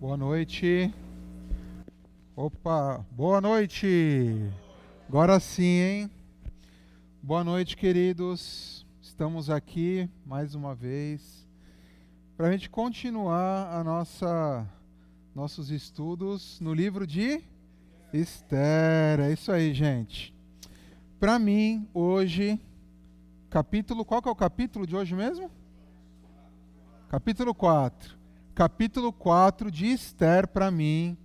Boa noite. Opa, boa noite. Agora sim, hein? Boa noite, queridos. Estamos aqui mais uma vez para a gente continuar a nossa nossos estudos no livro de Esther. É isso aí, gente. Para mim, hoje, capítulo, qual que é o capítulo de hoje mesmo? Capítulo 4. Capítulo 4 de Esther, para mim,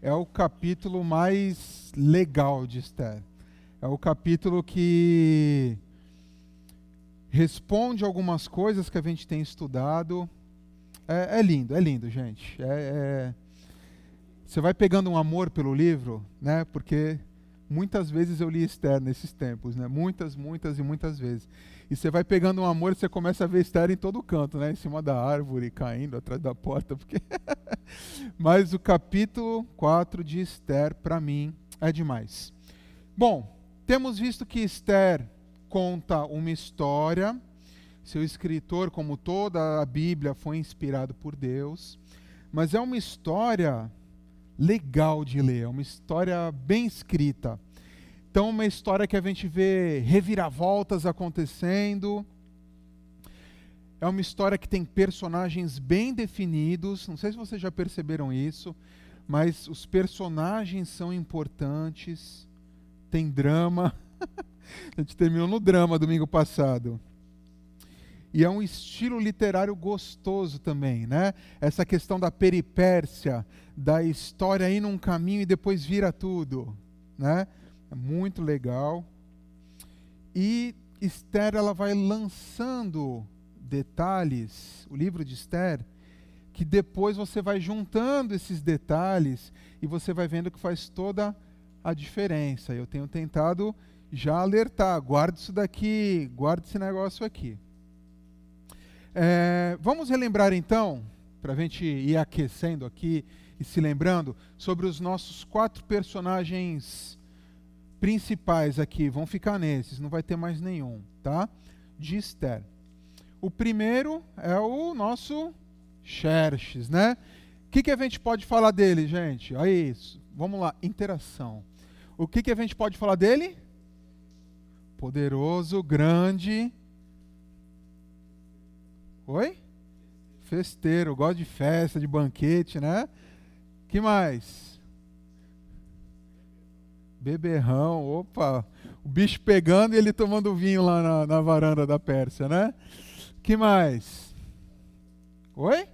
é o capítulo mais legal de Esther. É o capítulo que responde algumas coisas que a gente tem estudado. É, é lindo, é lindo, gente. É, é... Você vai pegando um amor pelo livro, né? Porque muitas vezes eu li Esther nesses tempos, né? Muitas, muitas e muitas vezes. E você vai pegando um amor e você começa a ver Esther em todo canto, né? Em cima da árvore, caindo atrás da porta. Porque Mas o capítulo 4 de Esther, para mim, é demais. Bom, temos visto que Esther conta uma história. Seu escritor, como toda a Bíblia, foi inspirado por Deus. Mas é uma história legal de ler, é uma história bem escrita. Então, uma história que a gente vê reviravoltas acontecendo. É uma história que tem personagens bem definidos. Não sei se vocês já perceberam isso, mas os personagens são importantes. Tem drama. a gente terminou no drama domingo passado. E é um estilo literário gostoso também, né? Essa questão da peripécia, da história ir num caminho e depois vira tudo, né? É muito legal. E Esther ela vai lançando detalhes, o livro de Esther, que depois você vai juntando esses detalhes e você vai vendo que faz toda a diferença. Eu tenho tentado já alertar, guarda isso daqui, guarda esse negócio aqui. É, vamos relembrar então, para a gente ir aquecendo aqui e se lembrando, sobre os nossos quatro personagens principais aqui, vão ficar nesses, não vai ter mais nenhum, tá? De Esther. O primeiro é o nosso Xerxes, né? O que, que a gente pode falar dele, gente? Olha isso. Vamos lá, interação. O que, que a gente pode falar dele? Poderoso, grande. Oi? Festeiro, gosta de festa, de banquete, né? Que mais? Beberrão, opa, o bicho pegando e ele tomando vinho lá na, na varanda da Pérsia, né? Que mais? Oi?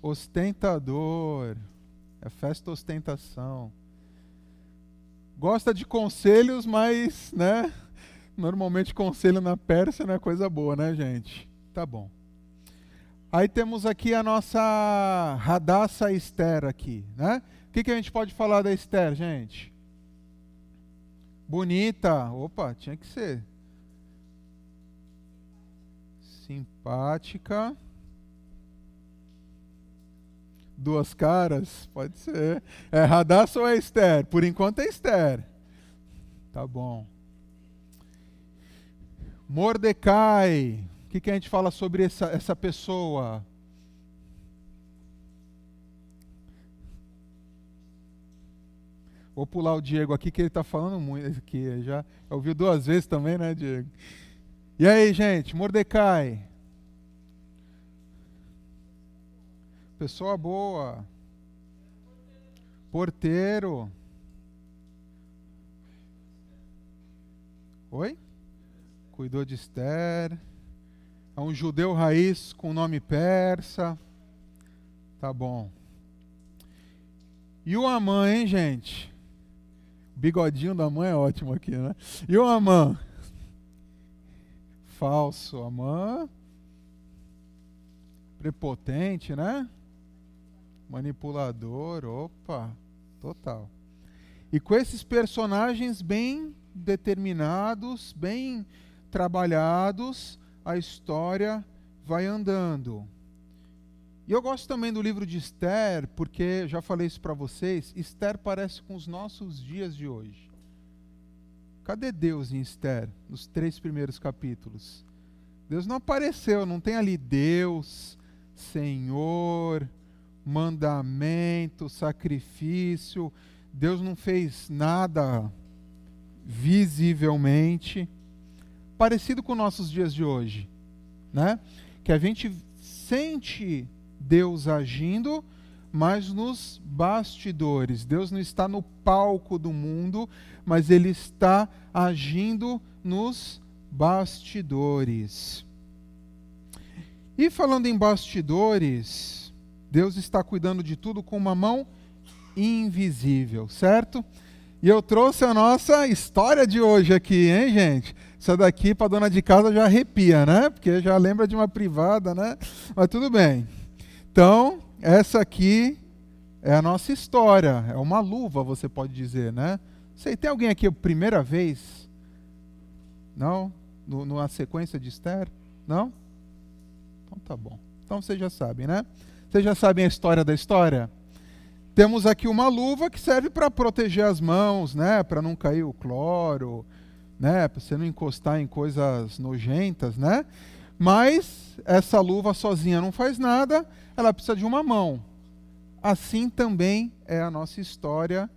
Ostentador. É festa ostentação. Gosta de conselhos, mas, né? Normalmente conselho na Pérsia não é coisa boa, né, gente? Tá bom. Aí temos aqui a nossa Radassa Esther aqui, né? O que, que a gente pode falar da Esther, gente? Bonita. Opa, tinha que ser. Simpática. Duas caras? Pode ser. É Radassa ou é Esther? Por enquanto é Esther. Tá bom. Mordecai. O que, que a gente fala sobre essa, essa pessoa? Vou pular o Diego aqui, que ele está falando muito aqui. Já ouviu duas vezes também, né, Diego? E aí, gente, Mordecai. Pessoa boa. Porteiro. Oi? Cuidou de Esther. É um judeu raiz com nome persa. Tá bom. E o Amã, hein, gente? Bigodinho da mãe é ótimo aqui, né? E o Amã? Falso. Amã. Prepotente, né? Manipulador. Opa. Total. E com esses personagens bem determinados, bem trabalhados, a história vai andando. E eu gosto também do livro de Esther, porque já falei isso para vocês, Esther parece com os nossos dias de hoje. Cadê Deus em Esther, nos três primeiros capítulos? Deus não apareceu, não tem ali Deus, Senhor, mandamento, sacrifício. Deus não fez nada visivelmente parecido com nossos dias de hoje, né? Que a gente sente Deus agindo, mas nos bastidores. Deus não está no palco do mundo, mas ele está agindo nos bastidores. E falando em bastidores, Deus está cuidando de tudo com uma mão invisível, certo? E eu trouxe a nossa história de hoje aqui, hein, gente? Essa daqui para dona de casa já arrepia, né? Porque já lembra de uma privada, né? Mas tudo bem. Então, essa aqui é a nossa história. É uma luva, você pode dizer, né? Sei, tem alguém aqui primeira vez? Não? No, numa sequência de Esther? Não? Então tá bom. Então vocês já sabem, né? Vocês já sabem a história da história? Temos aqui uma luva que serve para proteger as mãos, né? Para não cair o cloro, né? Para você não encostar em coisas nojentas, né? Mas essa luva sozinha não faz nada, ela precisa de uma mão. Assim também é a nossa história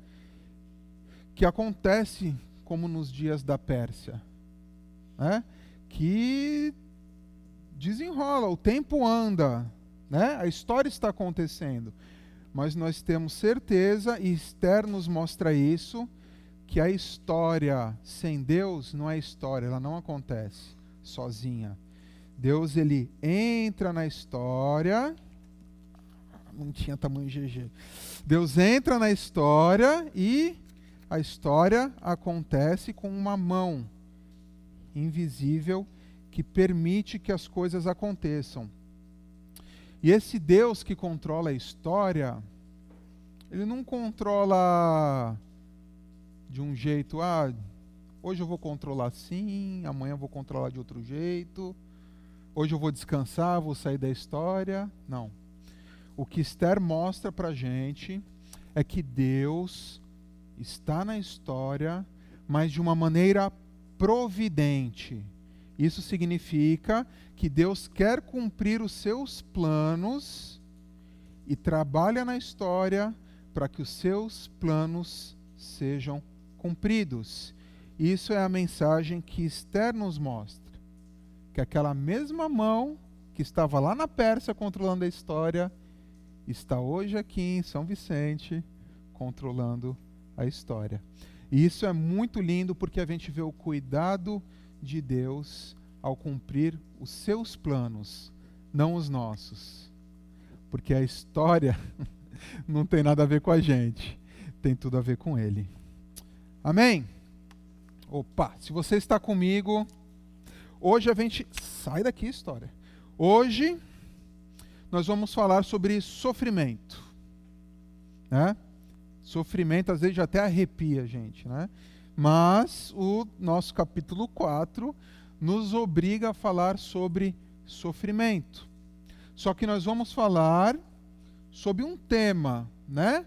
que acontece como nos dias da Pérsia, né? Que desenrola, o tempo anda, né? A história está acontecendo, mas nós temos certeza e Esther nos mostra isso que a história sem Deus não é história, ela não acontece sozinha. Deus ele entra na história. Não tinha tamanho GG. Deus entra na história e a história acontece com uma mão invisível que permite que as coisas aconteçam. E esse Deus que controla a história, ele não controla de um jeito, ah, hoje eu vou controlar assim, amanhã eu vou controlar de outro jeito, hoje eu vou descansar, vou sair da história. Não. O que Esther mostra para gente é que Deus está na história, mas de uma maneira providente. Isso significa que Deus quer cumprir os seus planos e trabalha na história para que os seus planos sejam cumpridos. Isso é a mensagem que Esther nos mostra. Que aquela mesma mão que estava lá na Pérsia controlando a história, está hoje aqui em São Vicente controlando a história. E isso é muito lindo porque a gente vê o cuidado de Deus ao cumprir os seus planos, não os nossos. Porque a história não tem nada a ver com a gente, tem tudo a ver com Ele. Amém? Opa, se você está comigo, hoje a gente. Sai daqui, história. Hoje nós vamos falar sobre sofrimento. Né? Sofrimento às vezes até arrepia a gente, né? Mas o nosso capítulo 4 nos obriga a falar sobre sofrimento. Só que nós vamos falar sobre um tema, né?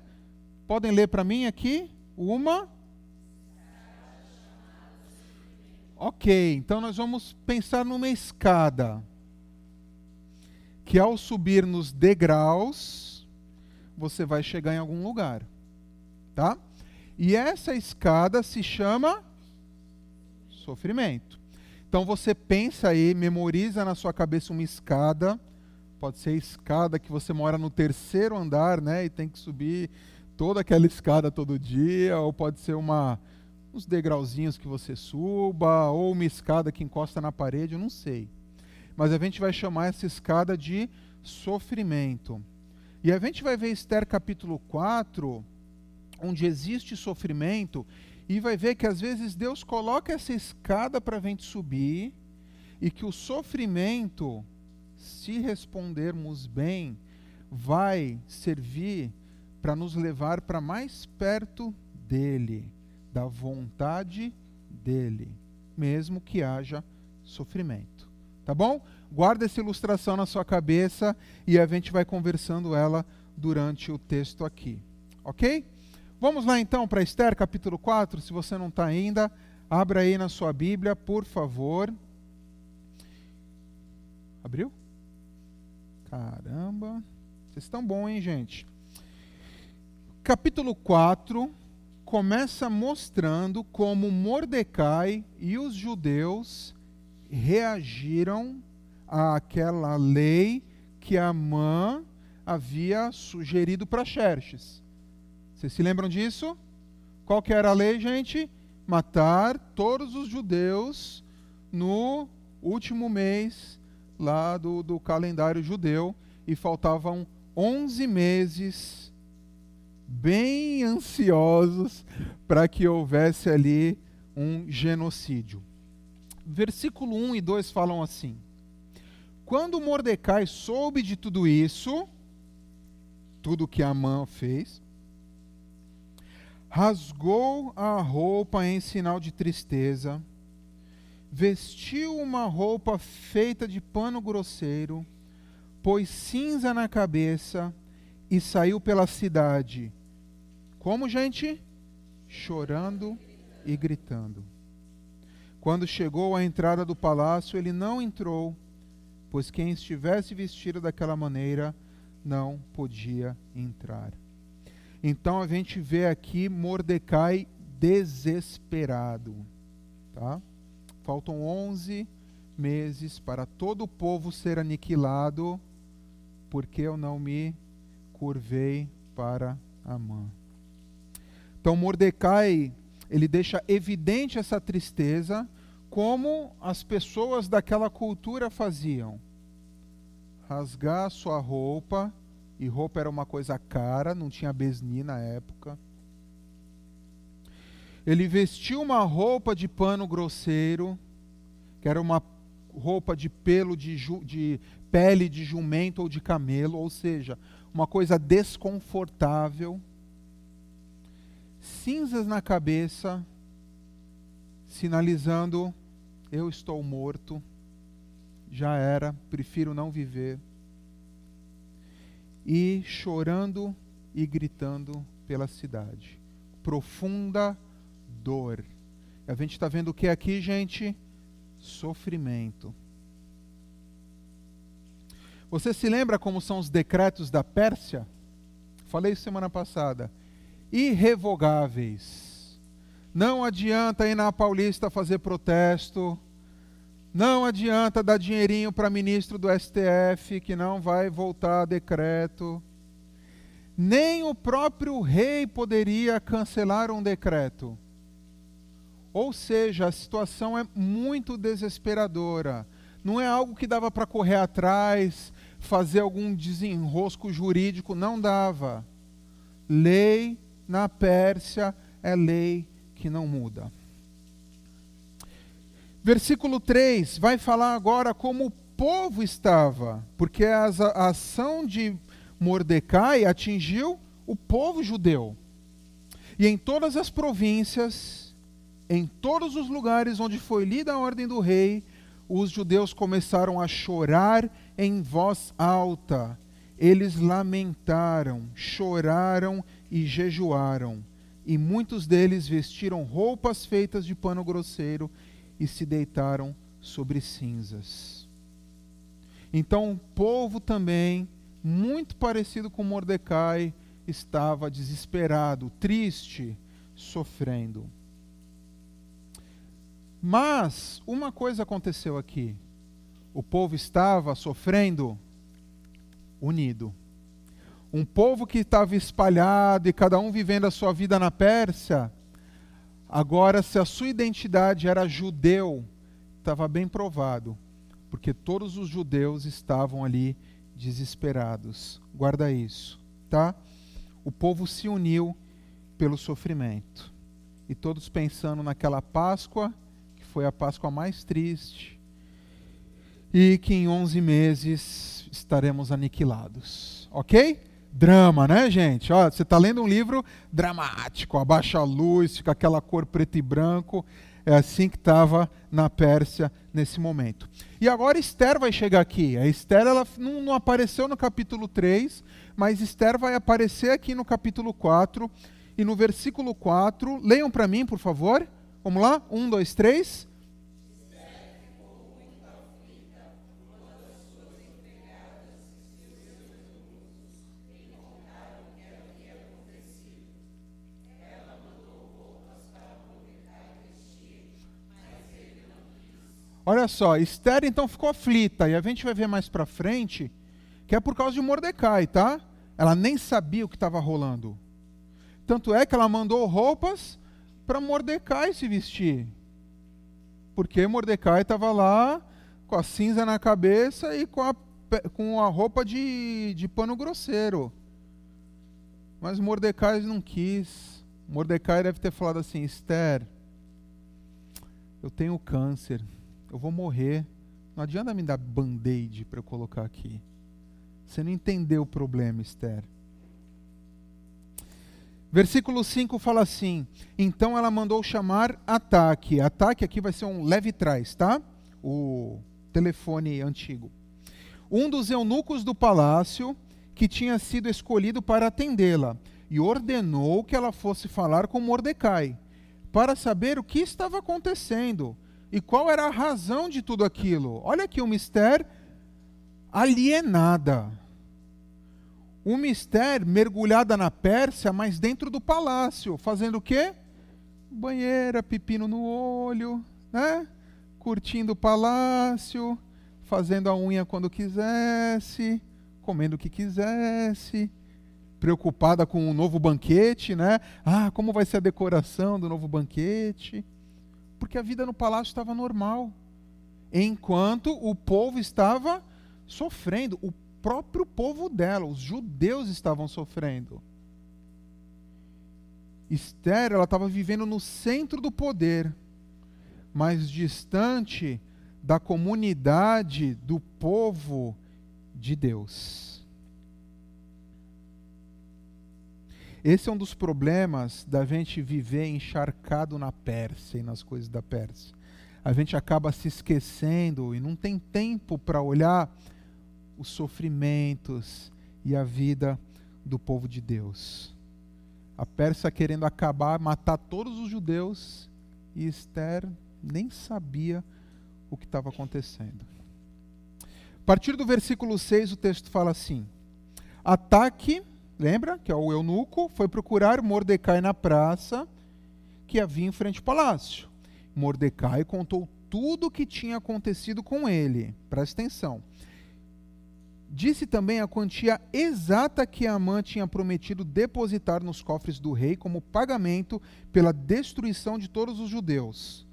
Podem ler para mim aqui? Uma Ok, então nós vamos pensar numa escada que ao subir nos degraus você vai chegar em algum lugar, tá? E essa escada se chama sofrimento. Então você pensa aí, memoriza na sua cabeça uma escada, pode ser a escada que você mora no terceiro andar, né, e tem que subir toda aquela escada todo dia, ou pode ser uma uns degrauzinhos que você suba, ou uma escada que encosta na parede, eu não sei. Mas a gente vai chamar essa escada de sofrimento. E a gente vai ver Esther capítulo 4, onde existe sofrimento, e vai ver que às vezes Deus coloca essa escada para a gente subir, e que o sofrimento, se respondermos bem, vai servir para nos levar para mais perto dele da vontade dele, mesmo que haja sofrimento. Tá bom? Guarda essa ilustração na sua cabeça e a gente vai conversando ela durante o texto aqui. Ok? Vamos lá então para Esther, capítulo 4. Se você não está ainda, abra aí na sua Bíblia, por favor. Abriu? Caramba. Vocês estão bom, hein, gente? Capítulo 4 começa mostrando como Mordecai e os judeus reagiram àquela lei que Amã havia sugerido para Xerxes. Vocês se lembram disso? Qual que era a lei, gente? Matar todos os judeus no último mês lá do, do calendário judeu e faltavam 11 meses bem ansiosos para que houvesse ali um genocídio. Versículo 1 e 2 falam assim: Quando Mordecai soube de tudo isso, tudo que Amã fez, rasgou a roupa em sinal de tristeza, vestiu uma roupa feita de pano grosseiro, pôs cinza na cabeça e saiu pela cidade como, gente? Chorando e gritando. Quando chegou à entrada do palácio, ele não entrou, pois quem estivesse vestido daquela maneira não podia entrar. Então a gente vê aqui Mordecai desesperado, tá? Faltam 11 meses para todo o povo ser aniquilado, porque eu não me curvei para Amã. Então Mordecai, ele deixa evidente essa tristeza, como as pessoas daquela cultura faziam. Rasgar sua roupa, e roupa era uma coisa cara, não tinha besni na época. Ele vestiu uma roupa de pano grosseiro, que era uma roupa de pelo de, de pele de jumento ou de camelo, ou seja, uma coisa desconfortável cinzas na cabeça, sinalizando: eu estou morto, já era, prefiro não viver. E chorando e gritando pela cidade. Profunda dor. A gente está vendo o que aqui, gente? Sofrimento. Você se lembra como são os decretos da Pérsia? Falei semana passada irrevogáveis. Não adianta ir na Paulista fazer protesto. Não adianta dar dinheirinho para ministro do STF que não vai voltar a decreto. Nem o próprio rei poderia cancelar um decreto. Ou seja, a situação é muito desesperadora. Não é algo que dava para correr atrás, fazer algum desenrosco jurídico, não dava. Lei na Pérsia é lei que não muda. Versículo 3 vai falar agora como o povo estava, porque a ação de Mordecai atingiu o povo judeu. E em todas as províncias, em todos os lugares onde foi lida a ordem do rei, os judeus começaram a chorar em voz alta. Eles lamentaram, choraram e jejuaram, e muitos deles vestiram roupas feitas de pano grosseiro e se deitaram sobre cinzas. Então o povo também, muito parecido com Mordecai, estava desesperado, triste, sofrendo. Mas uma coisa aconteceu aqui. O povo estava sofrendo unido um povo que estava espalhado e cada um vivendo a sua vida na Pérsia, agora, se a sua identidade era judeu, estava bem provado, porque todos os judeus estavam ali desesperados. Guarda isso, tá? O povo se uniu pelo sofrimento. E todos pensando naquela Páscoa, que foi a Páscoa mais triste, e que em 11 meses estaremos aniquilados. Ok? Drama, né, gente? Ó, você está lendo um livro dramático, abaixa a luz, fica aquela cor preto e branco. É assim que estava na Pérsia nesse momento. E agora Esther vai chegar aqui. A Esther ela não, não apareceu no capítulo 3, mas Esther vai aparecer aqui no capítulo 4. E no versículo 4, leiam para mim, por favor. Vamos lá? Um, dois, três. Olha só, Esther então ficou aflita, e a gente vai ver mais para frente que é por causa de Mordecai, tá? Ela nem sabia o que estava rolando. Tanto é que ela mandou roupas para Mordecai se vestir. Porque Mordecai estava lá com a cinza na cabeça e com a, com a roupa de, de pano grosseiro. Mas Mordecai não quis. Mordecai deve ter falado assim: Esther, eu tenho câncer, eu vou morrer. Não adianta me dar band-aid para eu colocar aqui. Você não entendeu o problema, Esther. Versículo 5 fala assim: Então ela mandou chamar Ataque. Ataque aqui vai ser um leve trás, tá? O telefone antigo. Um dos eunucos do palácio que tinha sido escolhido para atendê-la e ordenou que ela fosse falar com Mordecai para saber o que estava acontecendo e qual era a razão de tudo aquilo. Olha aqui o mistério alienada um mistério mergulhada na Pérsia, mas dentro do palácio, fazendo o quê? Banheira, pepino no olho, né? Curtindo o palácio, fazendo a unha quando quisesse, comendo o que quisesse, preocupada com o novo banquete, né? Ah, como vai ser a decoração do novo banquete? Porque a vida no palácio estava normal, enquanto o povo estava sofrendo. O próprio povo dela, os judeus estavam sofrendo. Esther, ela estava vivendo no centro do poder, mas distante da comunidade do povo de Deus. Esse é um dos problemas da gente viver encharcado na Pérsia e nas coisas da Pérsia. A gente acaba se esquecendo e não tem tempo para olhar os sofrimentos e a vida do povo de Deus. A Pérsia querendo acabar, matar todos os judeus, e Esther nem sabia o que estava acontecendo. A partir do versículo 6, o texto fala assim: Ataque, lembra, que é o eunuco, foi procurar Mordecai na praça que havia em frente ao palácio. Mordecai contou tudo o que tinha acontecido com ele. Presta atenção. Disse também a quantia exata que Amã tinha prometido depositar nos cofres do rei como pagamento pela destruição de todos os judeus.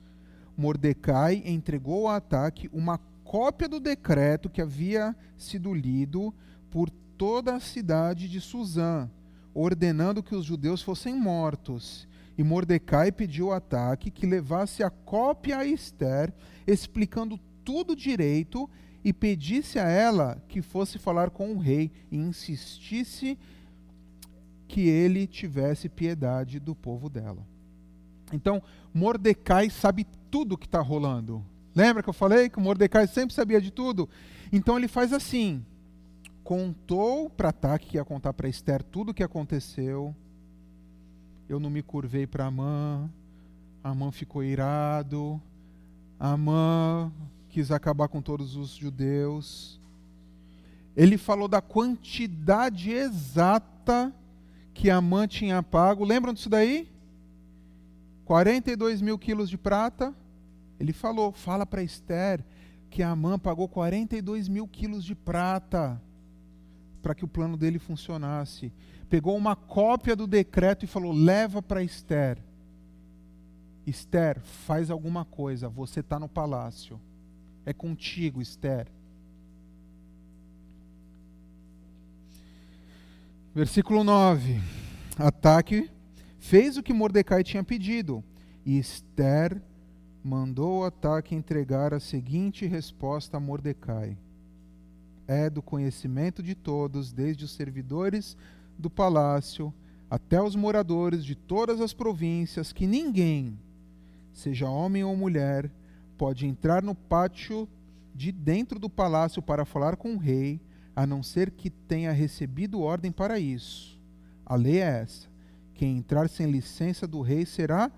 Mordecai entregou ao ataque uma cópia do decreto que havia sido lido por toda a cidade de Suzã, ordenando que os judeus fossem mortos. E Mordecai pediu ao ataque que levasse a cópia a Esther, explicando tudo direito e pedisse a ela que fosse falar com o rei e insistisse que ele tivesse piedade do povo dela. Então, Mordecai sabe tudo o que está rolando. Lembra que eu falei que Mordecai sempre sabia de tudo? Então ele faz assim: contou para Ataque que ia contar para Esther tudo o que aconteceu. Eu não me curvei para Amã. Amã ficou irado. Amã quis acabar com todos os judeus. Ele falou da quantidade exata que Amã tinha pago. Lembram disso daí? 42 mil quilos de prata. Ele falou, fala para Esther que Amã pagou 42 mil quilos de prata para que o plano dele funcionasse. Pegou uma cópia do decreto e falou: leva para Esther. Esther, faz alguma coisa, você está no palácio. É contigo, Esther. Versículo 9. Ataque fez o que Mordecai tinha pedido, e Esther mandou ataque entregar a seguinte resposta a Mordecai: É do conhecimento de todos, desde os servidores do palácio até os moradores de todas as províncias, que ninguém, seja homem ou mulher, pode entrar no pátio de dentro do palácio para falar com o rei, a não ser que tenha recebido ordem para isso. A lei é essa: quem entrar sem licença do rei será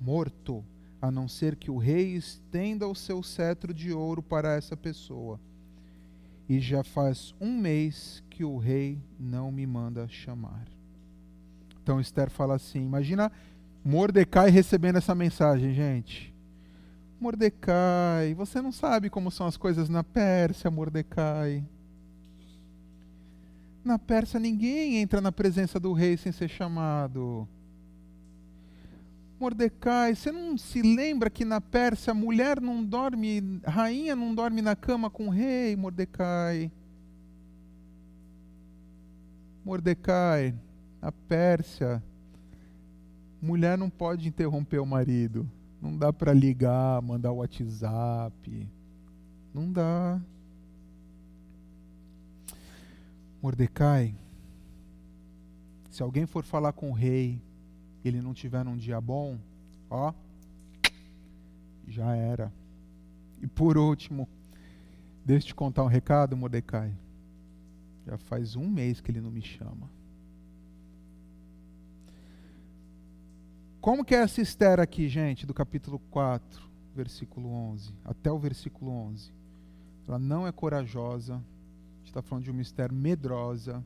morto, a não ser que o rei estenda o seu cetro de ouro para essa pessoa. E já faz um mês que o rei não me manda chamar. Então Esther fala assim: imagina Mordecai recebendo essa mensagem, gente. Mordecai, você não sabe como são as coisas na Pérsia, Mordecai. Na Pérsia ninguém entra na presença do rei sem ser chamado. Mordecai, você não se lembra que na Pérsia a mulher não dorme, rainha não dorme na cama com o rei, Mordecai? Mordecai, na Pérsia, mulher não pode interromper o marido. Não dá para ligar, mandar WhatsApp. Não dá. Mordecai, se alguém for falar com o rei, ele não tiver num dia bom, ó, já era. E por último, deixa eu te contar um recado, Mordecai. Já faz um mês que ele não me chama. Como que é essa Esther aqui, gente, do capítulo 4, versículo 11, até o versículo 11? Ela não é corajosa, a gente está falando de uma Esther medrosa.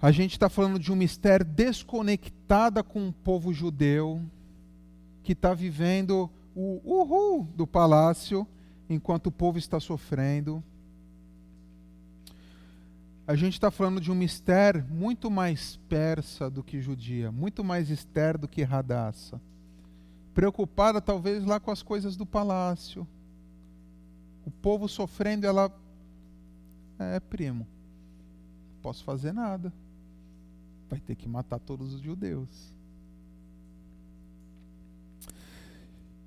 A gente está falando de uma Esther desconectada com o povo judeu, que está vivendo o uhul do palácio, enquanto o povo está sofrendo. A gente está falando de uma Esther muito mais persa do que judia, muito mais Esther do que Radassa. Preocupada talvez lá com as coisas do palácio. O povo sofrendo, ela. É, primo, não posso fazer nada. Vai ter que matar todos os judeus.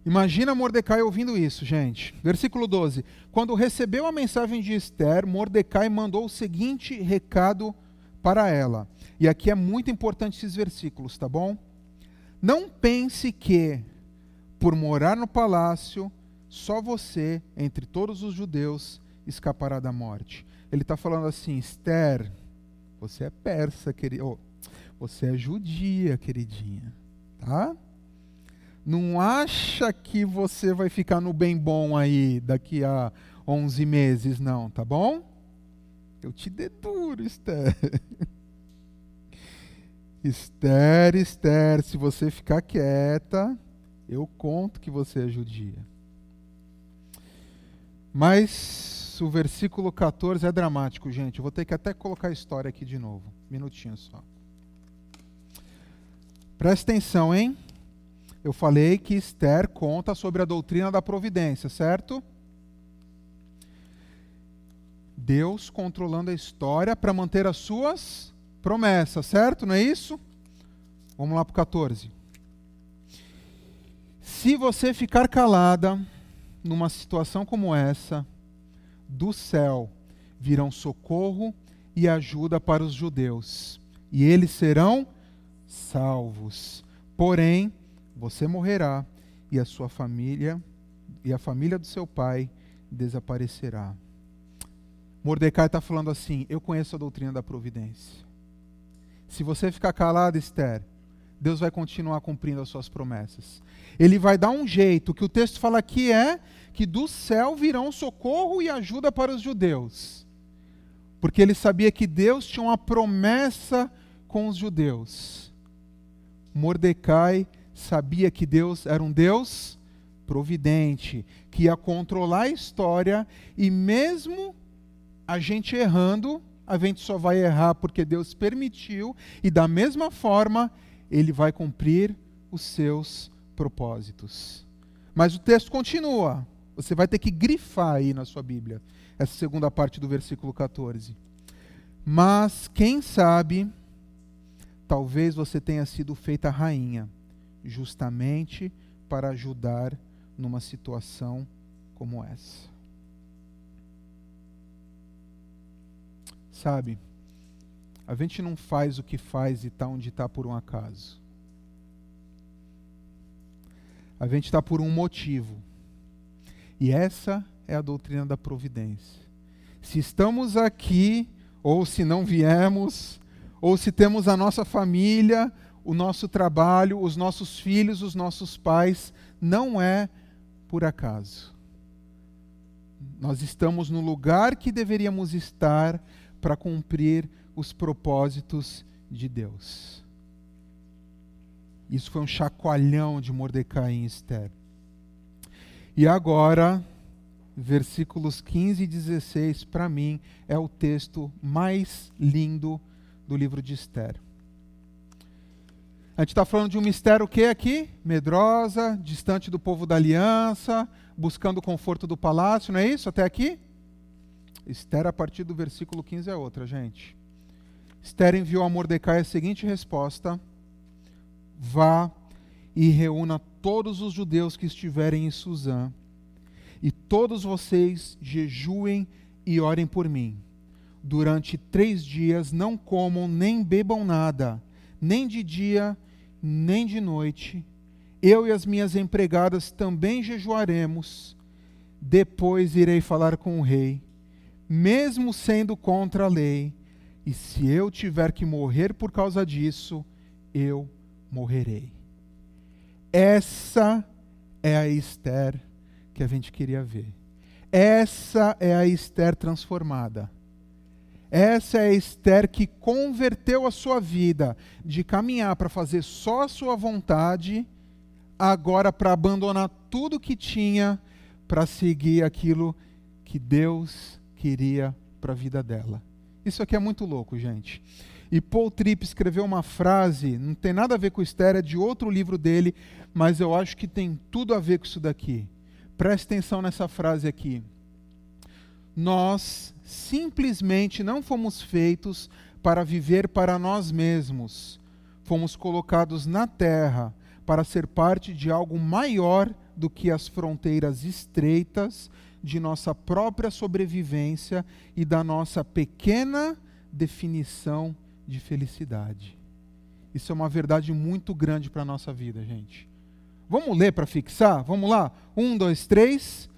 Imagina Mordecai ouvindo isso, gente. Versículo 12. Quando recebeu a mensagem de Esther, Mordecai mandou o seguinte recado para ela. E aqui é muito importante esses versículos, tá bom? Não pense que, por morar no palácio, só você, entre todos os judeus, escapará da morte. Ele está falando assim: Esther, você é persa, querida. Oh, você é judia, queridinha. Tá? Não acha que você vai ficar no bem bom aí daqui a 11 meses, não, tá bom? Eu te deduro, Esther. Esther, Esther, se você ficar quieta, eu conto que você é judia. Mas o versículo 14 é dramático, gente. Eu vou ter que até colocar a história aqui de novo. Minutinho só. Presta atenção, hein? eu falei que Esther conta sobre a doutrina da providência, certo? Deus controlando a história para manter as suas promessas, certo? Não é isso? Vamos lá para o 14. Se você ficar calada numa situação como essa, do céu virão socorro e ajuda para os judeus, e eles serão salvos. Porém, você morrerá e a sua família e a família do seu pai desaparecerá. Mordecai está falando assim: Eu conheço a doutrina da providência. Se você ficar calado, Esther, Deus vai continuar cumprindo as suas promessas. Ele vai dar um jeito. O que o texto fala aqui é que do céu virão socorro e ajuda para os judeus. Porque ele sabia que Deus tinha uma promessa com os judeus. Mordecai sabia que Deus era um Deus providente, que ia controlar a história e mesmo a gente errando, a gente só vai errar porque Deus permitiu e da mesma forma ele vai cumprir os seus propósitos. Mas o texto continua. Você vai ter que grifar aí na sua Bíblia, essa segunda parte do versículo 14. Mas quem sabe, talvez você tenha sido feita rainha justamente para ajudar numa situação como essa. Sabe, a gente não faz o que faz e está onde está por um acaso. A gente está por um motivo. E essa é a doutrina da providência. Se estamos aqui, ou se não viemos, ou se temos a nossa família, o nosso trabalho, os nossos filhos, os nossos pais, não é por acaso. Nós estamos no lugar que deveríamos estar para cumprir os propósitos de Deus. Isso foi um chacoalhão de Mordecai em Esther. E agora, versículos 15 e 16, para mim, é o texto mais lindo do livro de Esther. A gente está falando de um mistério o que aqui? Medrosa, distante do povo da aliança, buscando o conforto do palácio, não é isso até aqui? Esther, a partir do versículo 15, é outra, gente. Esther enviou a Mordecai a seguinte resposta: Vá e reúna todos os judeus que estiverem em Suzã, e todos vocês jejuem e orem por mim. Durante três dias não comam nem bebam nada, nem de dia nem de noite. Eu e as minhas empregadas também jejuaremos. Depois irei falar com o rei, mesmo sendo contra a lei. E se eu tiver que morrer por causa disso, eu morrerei. Essa é a Esther que a gente queria ver. Essa é a Esther transformada. Essa é Esther que converteu a sua vida de caminhar para fazer só a sua vontade, agora para abandonar tudo que tinha para seguir aquilo que Deus queria para a vida dela. Isso aqui é muito louco, gente. E Paul Tripp escreveu uma frase, não tem nada a ver com Esther, é de outro livro dele, mas eu acho que tem tudo a ver com isso daqui. Preste atenção nessa frase aqui. Nós simplesmente não fomos feitos para viver para nós mesmos. Fomos colocados na terra para ser parte de algo maior do que as fronteiras estreitas de nossa própria sobrevivência e da nossa pequena definição de felicidade. Isso é uma verdade muito grande para a nossa vida, gente. Vamos ler para fixar? Vamos lá? Um, dois, três.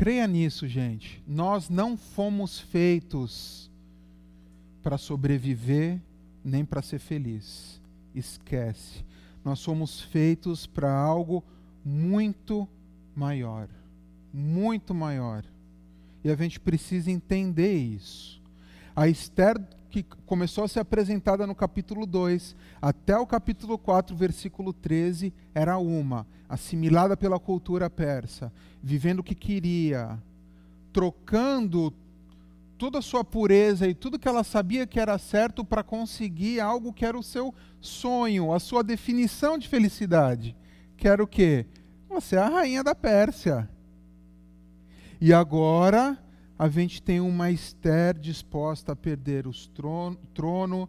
Creia nisso, gente. Nós não fomos feitos para sobreviver nem para ser feliz. Esquece. Nós somos feitos para algo muito maior. Muito maior. E a gente precisa entender isso. A Esther que começou a ser apresentada no capítulo 2 até o capítulo 4, versículo 13, era uma, assimilada pela cultura persa, vivendo o que queria, trocando toda a sua pureza e tudo que ela sabia que era certo para conseguir algo que era o seu sonho, a sua definição de felicidade, que era o quê? Você é a rainha da Pérsia. E agora a gente tem uma Esther disposta a perder o trono, trono,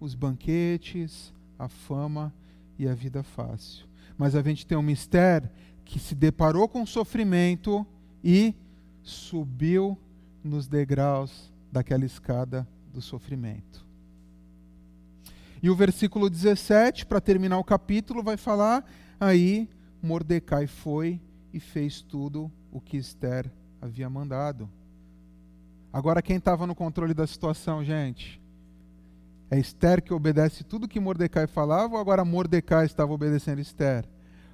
os banquetes, a fama e a vida fácil. Mas a gente tem uma Esther que se deparou com sofrimento e subiu nos degraus daquela escada do sofrimento. E o versículo 17, para terminar o capítulo, vai falar: aí Mordecai foi e fez tudo o que Esther havia mandado. Agora, quem estava no controle da situação, gente? É Esther que obedece tudo que Mordecai falava ou agora Mordecai estava obedecendo Esther?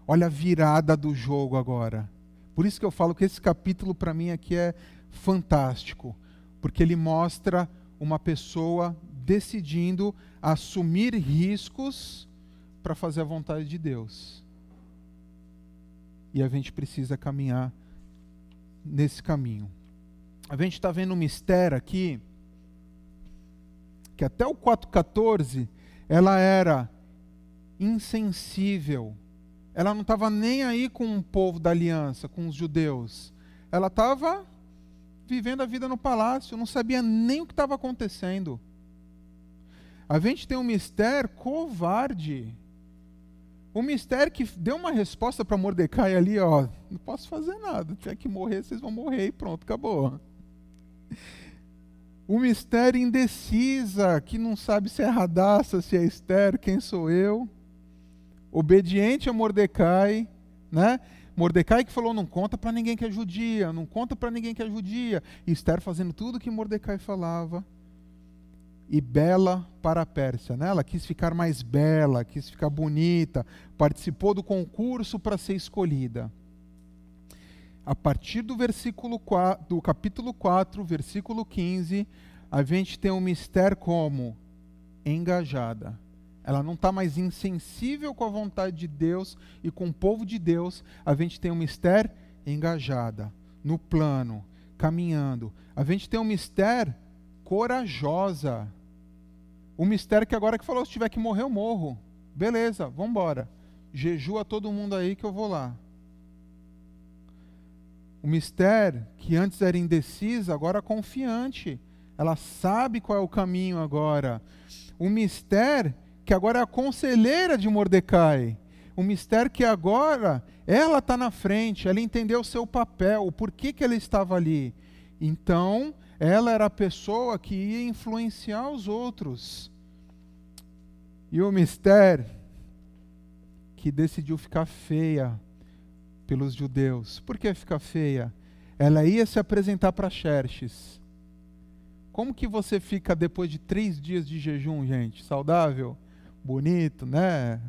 Olha a virada do jogo agora. Por isso que eu falo que esse capítulo para mim aqui é fantástico, porque ele mostra uma pessoa decidindo assumir riscos para fazer a vontade de Deus. E a gente precisa caminhar nesse caminho a gente está vendo um mistério aqui, que até o 4,14 ela era insensível. Ela não estava nem aí com o povo da aliança, com os judeus. Ela estava vivendo a vida no palácio, não sabia nem o que estava acontecendo. A gente tem um mistério covarde. O mistério que deu uma resposta para Mordecai ali, ó, não posso fazer nada, tiver que morrer, vocês vão morrer e pronto, acabou. O mistério indecisa, que não sabe se é Radassa, se é Esther, quem sou eu. Obediente a Mordecai, né? Mordecai que falou: não conta para ninguém que é judia, não conta para ninguém que é judia. E Esther fazendo tudo que Mordecai falava. e bela para a Pérsia. Né? Ela quis ficar mais bela, quis ficar bonita, participou do concurso para ser escolhida. A partir do versículo 4, do capítulo 4, versículo 15, a gente tem um mistério como engajada. Ela não está mais insensível com a vontade de Deus e com o povo de Deus. A gente tem um mistério engajada, no plano, caminhando. A gente tem um mistério corajosa. O mistério que agora que falou, se tiver que morrer, eu morro. Beleza, vamos embora. Jejua todo mundo aí que eu vou lá. O mistério que antes era indecisa, agora confiante. Ela sabe qual é o caminho agora. O mistério que agora é a conselheira de Mordecai. O mistério que agora ela está na frente, ela entendeu o seu papel, o porquê que ela estava ali. Então, ela era a pessoa que ia influenciar os outros. E o mistério que decidiu ficar feia pelos judeus. Por que ficar feia? Ela ia se apresentar para Xerxes. Como que você fica depois de três dias de jejum, gente? Saudável? Bonito, né?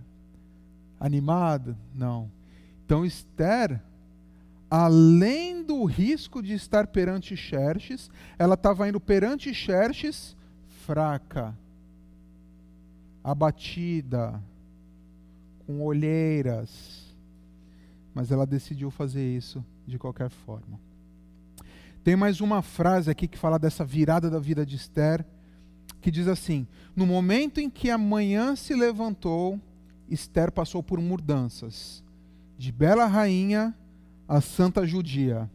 Animado? Não. Então, Esther, além do risco de estar perante Xerxes, ela estava indo perante Xerxes fraca, abatida, com olheiras. Mas ela decidiu fazer isso de qualquer forma. Tem mais uma frase aqui que fala dessa virada da vida de Esther, que diz assim: No momento em que a manhã se levantou, Esther passou por mudanças, de bela rainha a santa judia,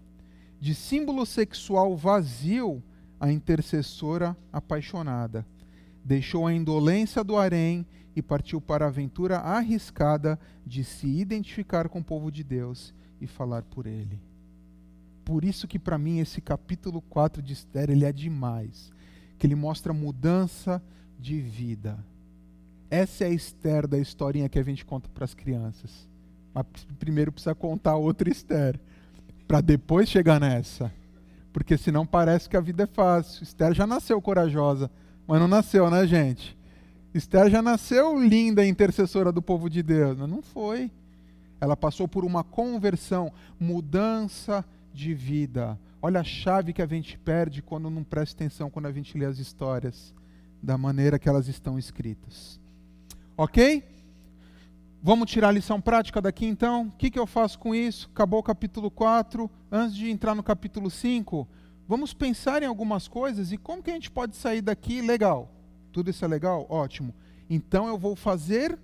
de símbolo sexual vazio a intercessora apaixonada. Deixou a indolência do harém e partiu para a aventura arriscada de se identificar com o povo de Deus e falar por ele. Por isso que para mim esse capítulo 4 de Esther ele é demais, que ele mostra mudança de vida. Essa é a Esther da historinha que a gente conta para as crianças. Mas primeiro precisa contar outra Esther, para depois chegar nessa. Porque senão parece que a vida é fácil. Esther já nasceu corajosa, mas não nasceu, né, gente? Esther já nasceu linda intercessora do povo de Deus, não foi. Ela passou por uma conversão, mudança de vida. Olha a chave que a gente perde quando não presta atenção quando a gente lê as histórias da maneira que elas estão escritas. Ok? Vamos tirar a lição prática daqui então? O que, que eu faço com isso? Acabou o capítulo 4. Antes de entrar no capítulo 5, vamos pensar em algumas coisas e como que a gente pode sair daqui legal. Tudo isso é legal? Ótimo. Então eu vou fazer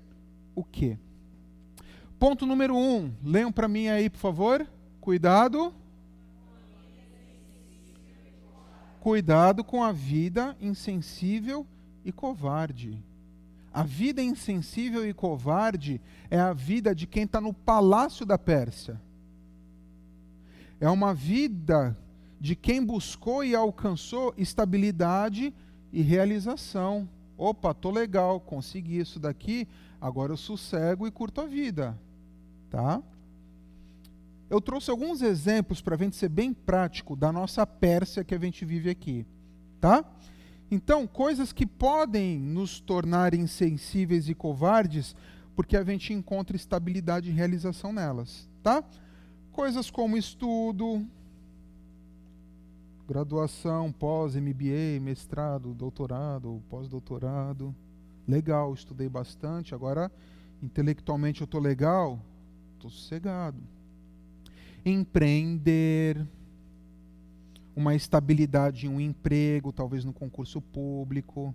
o quê? Ponto número 1. Um, leiam para mim aí, por favor. Cuidado. Cuidado com a vida insensível e covarde. A vida insensível e covarde é a vida de quem está no palácio da Pérsia. É uma vida de quem buscou e alcançou estabilidade e realização. Opa, tô legal, consegui isso daqui, agora eu sossego e curto a vida, tá? eu trouxe alguns exemplos para a gente ser bem prático da nossa Pérsia que a gente vive aqui, tá? Então, coisas que podem nos tornar insensíveis e covardes, porque a gente encontra estabilidade e realização nelas, tá? Coisas como estudo, graduação, pós-MBA, mestrado, doutorado, pós-doutorado. Legal, estudei bastante, agora intelectualmente eu estou legal, estou sossegado. Empreender, uma estabilidade em um emprego, talvez no concurso público,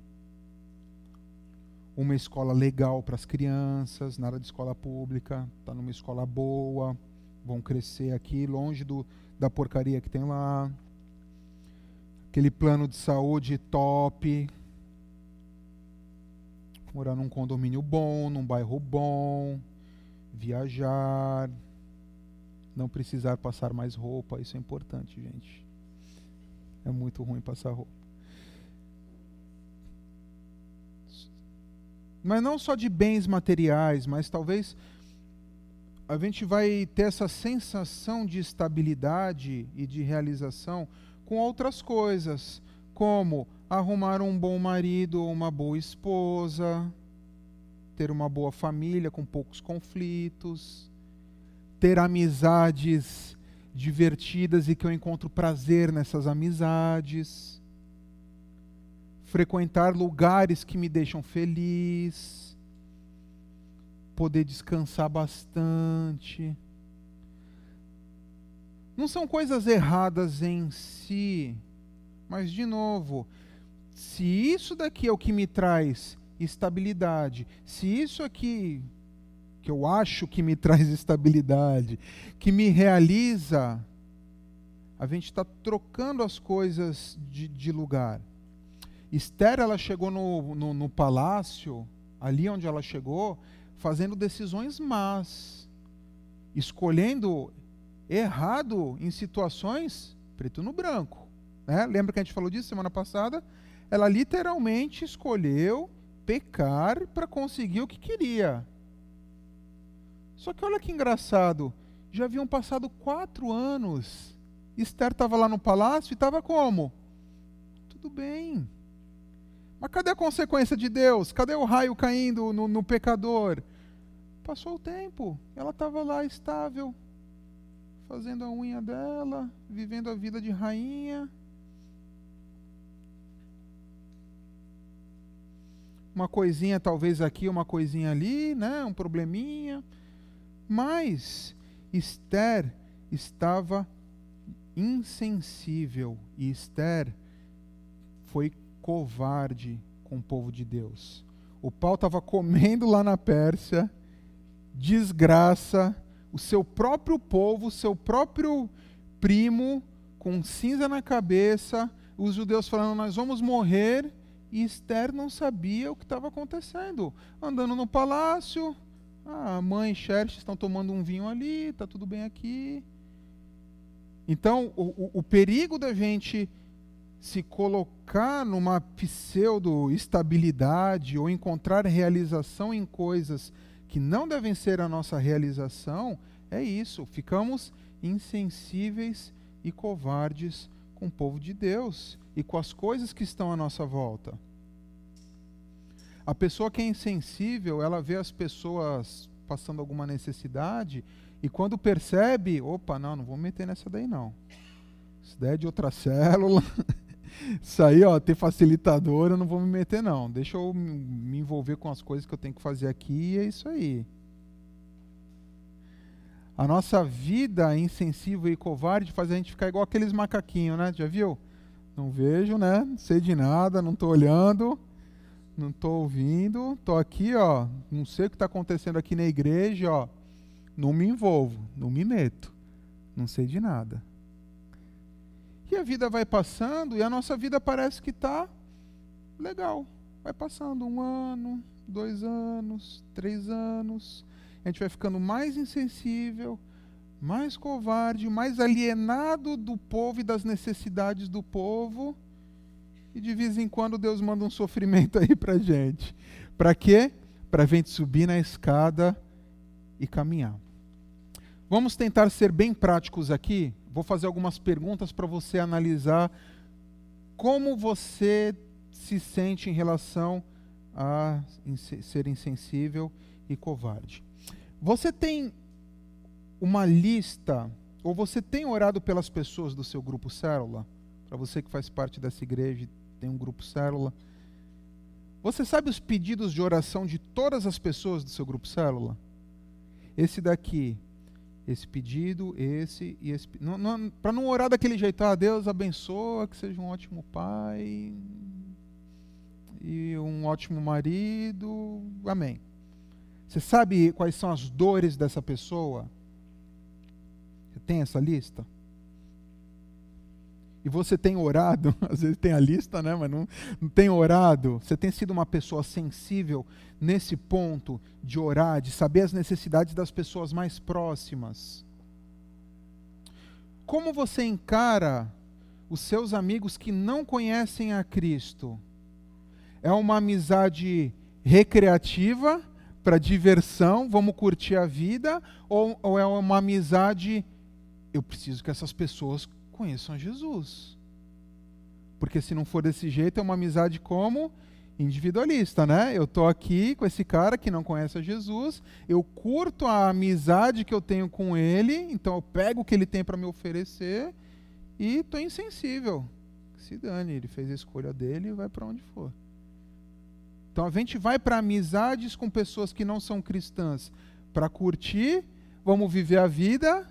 uma escola legal para as crianças, nada de escola pública, tá numa escola boa, vão crescer aqui longe do, da porcaria que tem lá. Aquele plano de saúde top. Morar num condomínio bom, num bairro bom, viajar, não precisar passar mais roupa, isso é importante, gente. É muito ruim passar roupa. Mas não só de bens materiais, mas talvez a gente vai ter essa sensação de estabilidade e de realização com outras coisas, como arrumar um bom marido ou uma boa esposa, ter uma boa família com poucos conflitos, ter amizades divertidas e que eu encontro prazer nessas amizades, frequentar lugares que me deixam feliz, poder descansar bastante. Não são coisas erradas em si, mas de novo, se isso daqui é o que me traz estabilidade, se isso aqui que eu acho que me traz estabilidade, que me realiza, a gente está trocando as coisas de, de, lugar. Esther, ela chegou no, no, no palácio, ali onde ela chegou, fazendo decisões más, escolhendo errado em situações preto no branco. Né? Lembra que a gente falou disso semana passada? Ela literalmente escolheu pecar para conseguir o que queria. Só que olha que engraçado, já haviam passado quatro anos. Esther estava lá no palácio e estava como? Tudo bem. Mas cadê a consequência de Deus? Cadê o raio caindo no, no pecador? Passou o tempo, ela estava lá estável, fazendo a unha dela, vivendo a vida de rainha. Uma coisinha talvez aqui, uma coisinha ali, né? Um probleminha. Mas Esther estava insensível e Esther foi covarde com o povo de Deus. O pau estava comendo lá na Pérsia, desgraça, o seu próprio povo, o seu próprio primo, com cinza na cabeça, os judeus falando: Nós vamos morrer. E Esther não sabia o que estava acontecendo. Andando no palácio, ah, a mãe e Xerxes estão tomando um vinho ali, está tudo bem aqui. Então, o, o, o perigo da gente se colocar numa pseudo-estabilidade ou encontrar realização em coisas que não devem ser a nossa realização é isso. Ficamos insensíveis e covardes com o povo de Deus e com as coisas que estão à nossa volta. A pessoa que é insensível, ela vê as pessoas passando alguma necessidade e quando percebe, opa, não, não vou meter nessa daí não. Isso daí é de outra célula. Isso aí, ó, ter facilitador, eu não vou me meter não. Deixa eu me envolver com as coisas que eu tenho que fazer aqui e é isso aí. A nossa vida insensível e covarde faz a gente ficar igual aqueles macaquinhos, né? Já viu? Não vejo, né? Não sei de nada, não estou olhando não estou ouvindo, estou aqui, ó, não sei o que está acontecendo aqui na igreja, ó, não me envolvo, não me meto, não sei de nada. A vida vai passando e a nossa vida parece que está legal. Vai passando um ano, dois anos, três anos, a gente vai ficando mais insensível, mais covarde, mais alienado do povo e das necessidades do povo e de vez em quando Deus manda um sofrimento aí para gente. Para quê? Para a gente subir na escada e caminhar. Vamos tentar ser bem práticos aqui. Vou fazer algumas perguntas para você analisar como você se sente em relação a ser insensível e covarde. Você tem uma lista, ou você tem orado pelas pessoas do seu grupo célula? Para você que faz parte dessa igreja tem um grupo célula. Você sabe os pedidos de oração de todas as pessoas do seu grupo célula? Esse daqui, esse pedido, esse e esse. Para não orar daquele jeito, ah, Deus abençoa, que seja um ótimo pai e um ótimo marido. Amém. Você sabe quais são as dores dessa pessoa? Você tem essa lista? E você tem orado, às vezes tem a lista, né, mas não, não tem orado, você tem sido uma pessoa sensível nesse ponto de orar, de saber as necessidades das pessoas mais próximas. Como você encara os seus amigos que não conhecem a Cristo? É uma amizade recreativa, para diversão, vamos curtir a vida, ou, ou é uma amizade, eu preciso que essas pessoas conheçam Jesus. Porque se não for desse jeito, é uma amizade como individualista, né? Eu tô aqui com esse cara que não conhece a Jesus, eu curto a amizade que eu tenho com ele, então eu pego o que ele tem para me oferecer e tô insensível. Se dane, ele fez a escolha dele e vai para onde for. Então a gente vai para amizades com pessoas que não são cristãs para curtir, vamos viver a vida.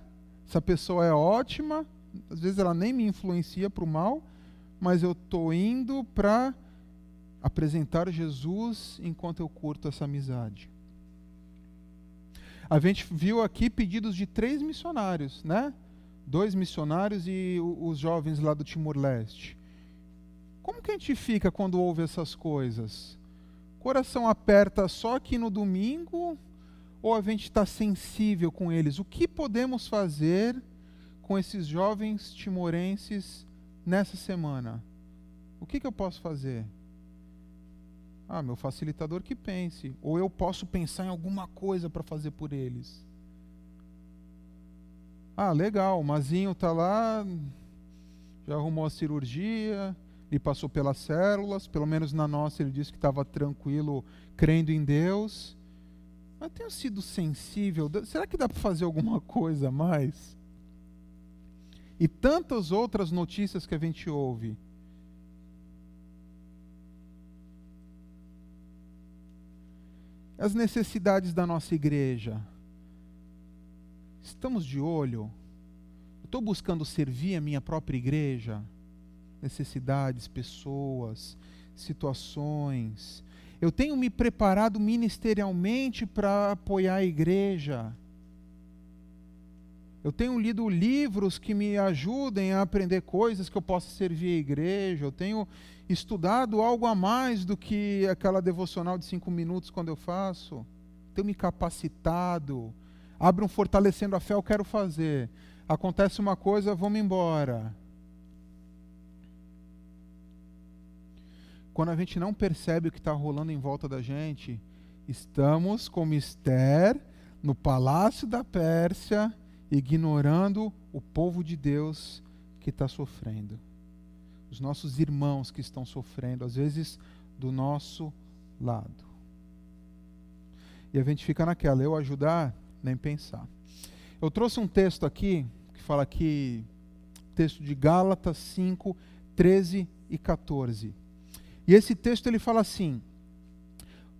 Essa pessoa é ótima, às vezes ela nem me influencia para o mal, mas eu tô indo para apresentar Jesus enquanto eu curto essa amizade. A gente viu aqui pedidos de três missionários, né? Dois missionários e os jovens lá do Timor-Leste. Como que a gente fica quando ouve essas coisas? Coração aperta só aqui no domingo ou a gente está sensível com eles? O que podemos fazer com esses jovens timorenses nessa semana? O que, que eu posso fazer? Ah, meu facilitador que pense. Ou eu posso pensar em alguma coisa para fazer por eles. Ah, legal, o Mazinho está lá, já arrumou a cirurgia, e passou pelas células, pelo menos na nossa ele disse que estava tranquilo, crendo em Deus. Mas tenho sido sensível, será que dá para fazer alguma coisa a mais? E tantas outras notícias que a gente ouve. as necessidades da nossa igreja. Estamos de olho? Estou buscando servir a minha própria igreja? Necessidades, pessoas, situações. Eu tenho me preparado ministerialmente para apoiar a igreja. Eu tenho lido livros que me ajudem a aprender coisas que eu possa servir a igreja. Eu tenho estudado algo a mais do que aquela devocional de cinco minutos quando eu faço. Tenho me capacitado. Abre um fortalecendo a fé, eu quero fazer. Acontece uma coisa, vamos embora. Quando a gente não percebe o que está rolando em volta da gente, estamos como Esther no palácio da Pérsia, ignorando o povo de Deus que está sofrendo os nossos irmãos que estão sofrendo, às vezes do nosso lado. E a gente fica naquela, eu ajudar, nem pensar. Eu trouxe um texto aqui, que fala aqui, texto de Gálatas 5, 13 e 14. E esse texto ele fala assim: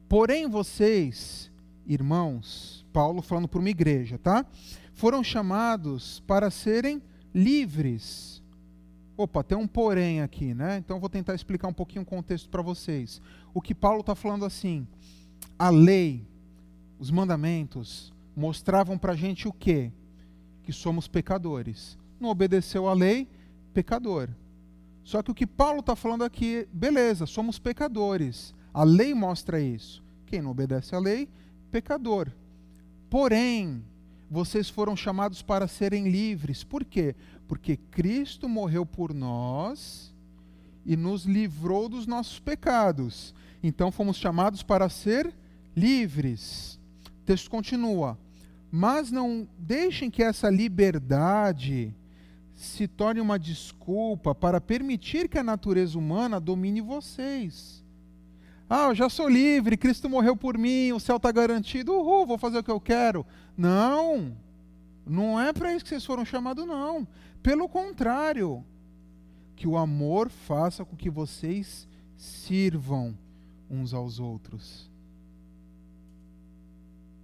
Porém vocês, irmãos, Paulo falando para uma igreja, tá? Foram chamados para serem livres Opa, tem um porém aqui, né? Então vou tentar explicar um pouquinho o contexto para vocês. O que Paulo está falando assim, a lei, os mandamentos, mostravam para a gente o quê? Que somos pecadores. Não obedeceu a lei, pecador. Só que o que Paulo está falando aqui, beleza, somos pecadores. A lei mostra isso. Quem não obedece à lei, pecador. Porém, vocês foram chamados para serem livres. Por quê? Porque Cristo morreu por nós e nos livrou dos nossos pecados. Então fomos chamados para ser livres. O texto continua. Mas não deixem que essa liberdade se torne uma desculpa para permitir que a natureza humana domine vocês. Ah, eu já sou livre, Cristo morreu por mim, o céu está garantido, uhul, vou fazer o que eu quero. Não, não é para isso que vocês foram chamados, não. Pelo contrário, que o amor faça com que vocês sirvam uns aos outros.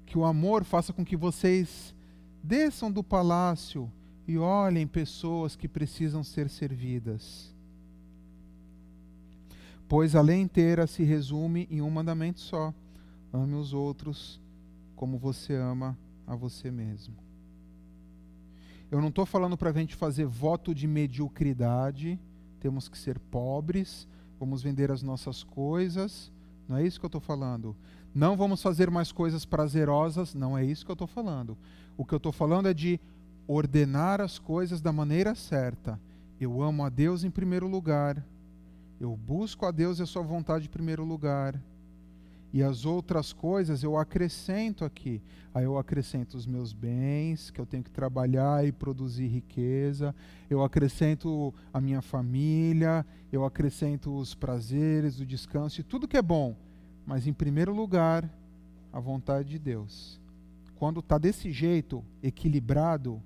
Que o amor faça com que vocês desçam do palácio e olhem pessoas que precisam ser servidas. Pois a lei inteira se resume em um mandamento só: ame os outros como você ama a você mesmo. Eu não estou falando para a gente fazer voto de mediocridade, temos que ser pobres, vamos vender as nossas coisas, não é isso que eu estou falando. Não vamos fazer mais coisas prazerosas, não é isso que eu estou falando. O que eu estou falando é de ordenar as coisas da maneira certa. Eu amo a Deus em primeiro lugar, eu busco a Deus e a Sua vontade em primeiro lugar. E as outras coisas eu acrescento aqui. Aí eu acrescento os meus bens, que eu tenho que trabalhar e produzir riqueza. Eu acrescento a minha família. Eu acrescento os prazeres, o descanso e tudo que é bom. Mas em primeiro lugar, a vontade de Deus. Quando está desse jeito, equilibrado,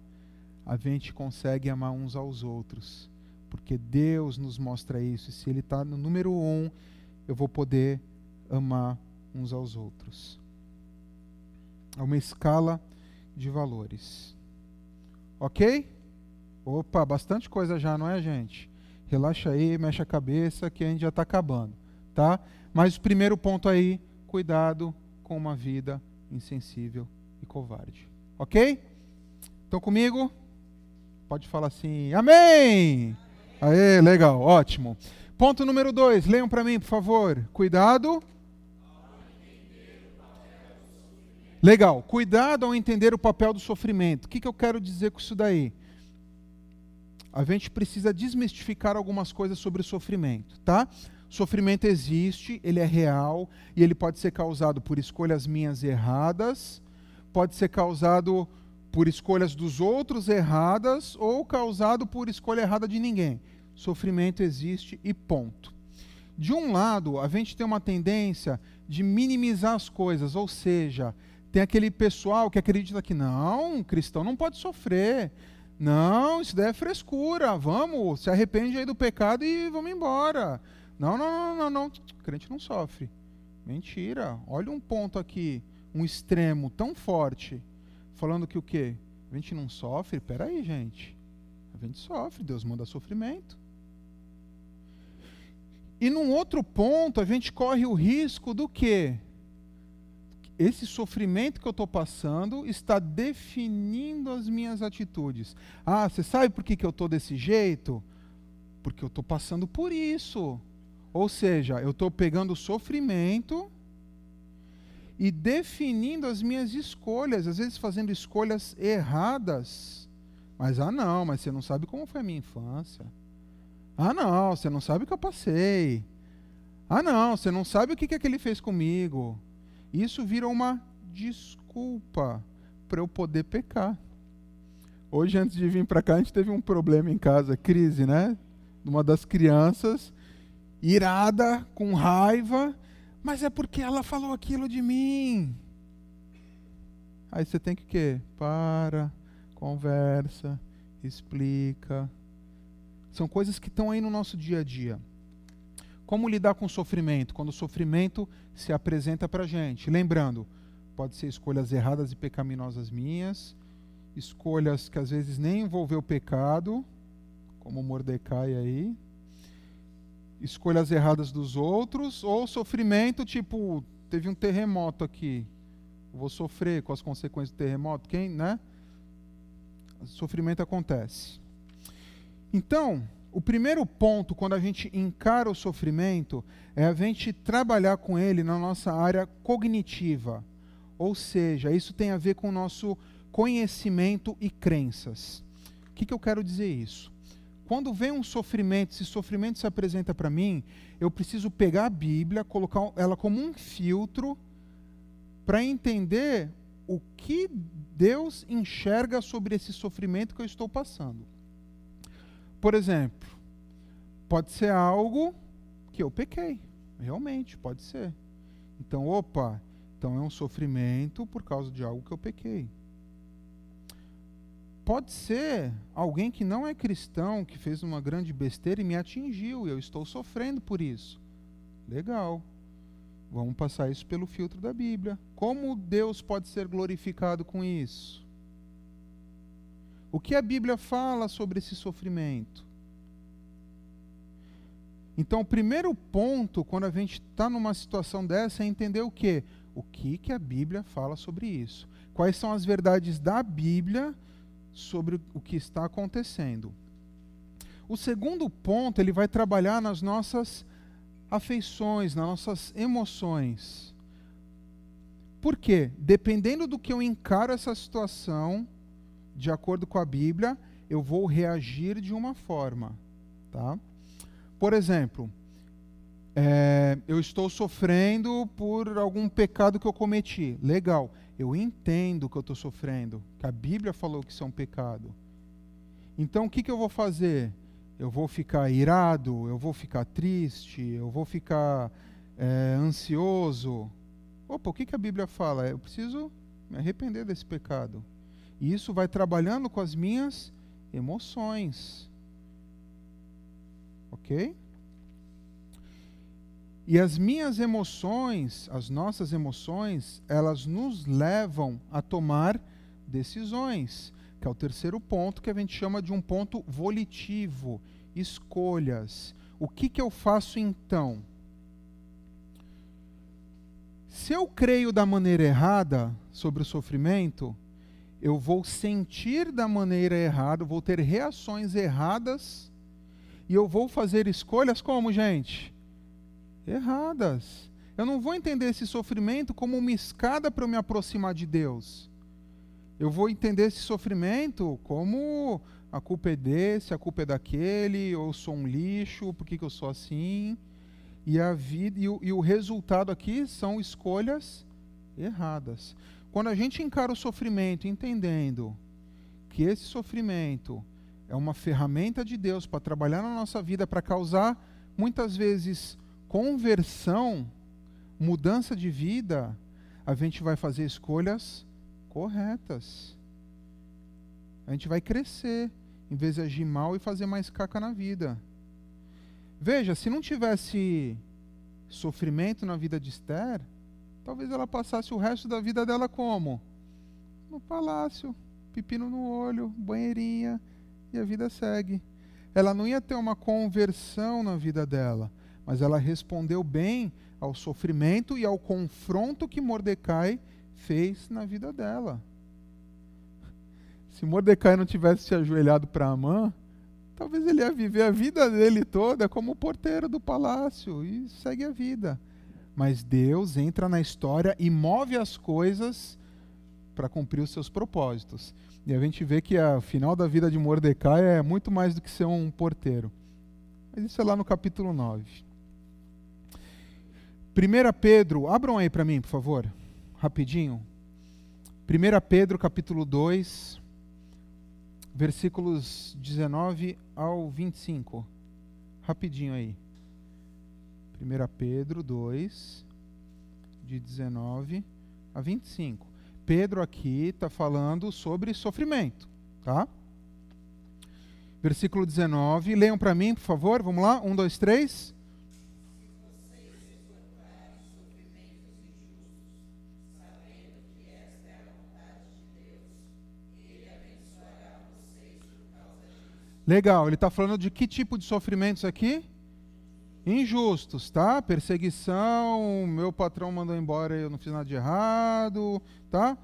a gente consegue amar uns aos outros. Porque Deus nos mostra isso. E se Ele está no número um, eu vou poder amar uns aos outros. É uma escala de valores. Ok? Opa, bastante coisa já, não é, gente? Relaxa aí, mexe a cabeça que a gente já está acabando, tá? Mas o primeiro ponto aí, cuidado com uma vida insensível e covarde. Ok? Estão comigo? Pode falar assim, amém! Aê, legal, ótimo. Ponto número dois, leiam para mim, por favor. Cuidado Legal. Cuidado ao entender o papel do sofrimento. O que, que eu quero dizer com isso daí? A gente precisa desmistificar algumas coisas sobre o sofrimento, tá? Sofrimento existe, ele é real e ele pode ser causado por escolhas minhas erradas, pode ser causado por escolhas dos outros erradas ou causado por escolha errada de ninguém. Sofrimento existe e ponto. De um lado, a gente tem uma tendência de minimizar as coisas, ou seja, tem aquele pessoal que acredita que não, cristão não pode sofrer. Não, isso daí é frescura. Vamos, se arrepende aí do pecado e vamos embora. Não, não, não, não, não. Crente não sofre. Mentira. Olha um ponto aqui, um extremo tão forte, falando que o quê? A gente não sofre? Peraí, gente. A gente sofre, Deus manda sofrimento. E num outro ponto, a gente corre o risco do quê? esse sofrimento que eu estou passando está definindo as minhas atitudes. Ah, você sabe por que, que eu estou desse jeito? Porque eu estou passando por isso. Ou seja, eu estou pegando o sofrimento e definindo as minhas escolhas, às vezes fazendo escolhas erradas. Mas, ah, não, mas você não sabe como foi a minha infância. Ah, não, você não sabe o que eu passei. Ah, não, você não sabe o que, que aquele fez comigo. Isso vira uma desculpa para eu poder pecar. Hoje, antes de vir para cá, a gente teve um problema em casa, crise, né? Uma das crianças, irada, com raiva, mas é porque ela falou aquilo de mim. Aí você tem que quê? Para, conversa, explica. São coisas que estão aí no nosso dia a dia. Como lidar com o sofrimento? Quando o sofrimento se apresenta para a gente. Lembrando, pode ser escolhas erradas e pecaminosas minhas, escolhas que às vezes nem envolveu pecado, como Mordecai aí, escolhas erradas dos outros, ou sofrimento, tipo, teve um terremoto aqui, vou sofrer com as consequências do terremoto, quem, né? sofrimento acontece. Então, o primeiro ponto, quando a gente encara o sofrimento, é a gente trabalhar com ele na nossa área cognitiva. Ou seja, isso tem a ver com o nosso conhecimento e crenças. O que, que eu quero dizer isso? Quando vem um sofrimento, se sofrimento se apresenta para mim, eu preciso pegar a Bíblia, colocar ela como um filtro para entender o que Deus enxerga sobre esse sofrimento que eu estou passando. Por exemplo, pode ser algo que eu pequei, realmente, pode ser. Então, opa, então é um sofrimento por causa de algo que eu pequei. Pode ser alguém que não é cristão, que fez uma grande besteira e me atingiu, e eu estou sofrendo por isso. Legal. Vamos passar isso pelo filtro da Bíblia. Como Deus pode ser glorificado com isso? O que a Bíblia fala sobre esse sofrimento? Então, o primeiro ponto, quando a gente está numa situação dessa, é entender o quê? O que, que a Bíblia fala sobre isso? Quais são as verdades da Bíblia sobre o que está acontecendo? O segundo ponto, ele vai trabalhar nas nossas afeições, nas nossas emoções. Por quê? Dependendo do que eu encaro essa situação, de acordo com a Bíblia, eu vou reagir de uma forma, tá? Por exemplo, é, eu estou sofrendo por algum pecado que eu cometi. Legal, eu entendo que eu estou sofrendo, que a Bíblia falou que isso é um pecado. Então o que, que eu vou fazer? Eu vou ficar irado, eu vou ficar triste, eu vou ficar é, ansioso. Opa, o que, que a Bíblia fala? Eu preciso me arrepender desse pecado. E isso vai trabalhando com as minhas emoções. Ok? E as minhas emoções, as nossas emoções, elas nos levam a tomar decisões, que é o terceiro ponto que a gente chama de um ponto volitivo, escolhas. O que, que eu faço então? Se eu creio da maneira errada sobre o sofrimento, eu vou sentir da maneira errada, vou ter reações erradas e eu vou fazer escolhas como, gente? Erradas. Eu não vou entender esse sofrimento como uma escada para eu me aproximar de Deus. Eu vou entender esse sofrimento como a culpa é desse, a culpa é daquele, ou sou um lixo, por que, que eu sou assim? E a vida e o, e o resultado aqui são escolhas erradas. Quando a gente encara o sofrimento entendendo que esse sofrimento é uma ferramenta de Deus para trabalhar na nossa vida, para causar muitas vezes conversão, mudança de vida, a gente vai fazer escolhas corretas. A gente vai crescer, em vez de agir mal e fazer mais caca na vida. Veja, se não tivesse sofrimento na vida de Esther, talvez ela passasse o resto da vida dela como? No palácio, pepino no olho, banheirinha, e a vida segue. Ela não ia ter uma conversão na vida dela mas ela respondeu bem ao sofrimento e ao confronto que Mordecai fez na vida dela. Se Mordecai não tivesse se ajoelhado para Amã, talvez ele ia viver a vida dele toda como porteiro do palácio e segue a vida. Mas Deus entra na história e move as coisas para cumprir os seus propósitos. E a gente vê que o final da vida de Mordecai é muito mais do que ser um porteiro. Mas isso é lá no capítulo 9. 1 Pedro, abram aí para mim, por favor, rapidinho. 1 Pedro, capítulo 2, versículos 19 ao 25. Rapidinho aí. 1 Pedro 2, de 19 a 25. Pedro aqui está falando sobre sofrimento, tá? Versículo 19. Leiam para mim, por favor. Vamos lá? Um, dois, três. Legal, ele está falando de que tipo de sofrimentos aqui? Injustos, tá? Perseguição, meu patrão mandou embora e eu não fiz nada de errado, tá?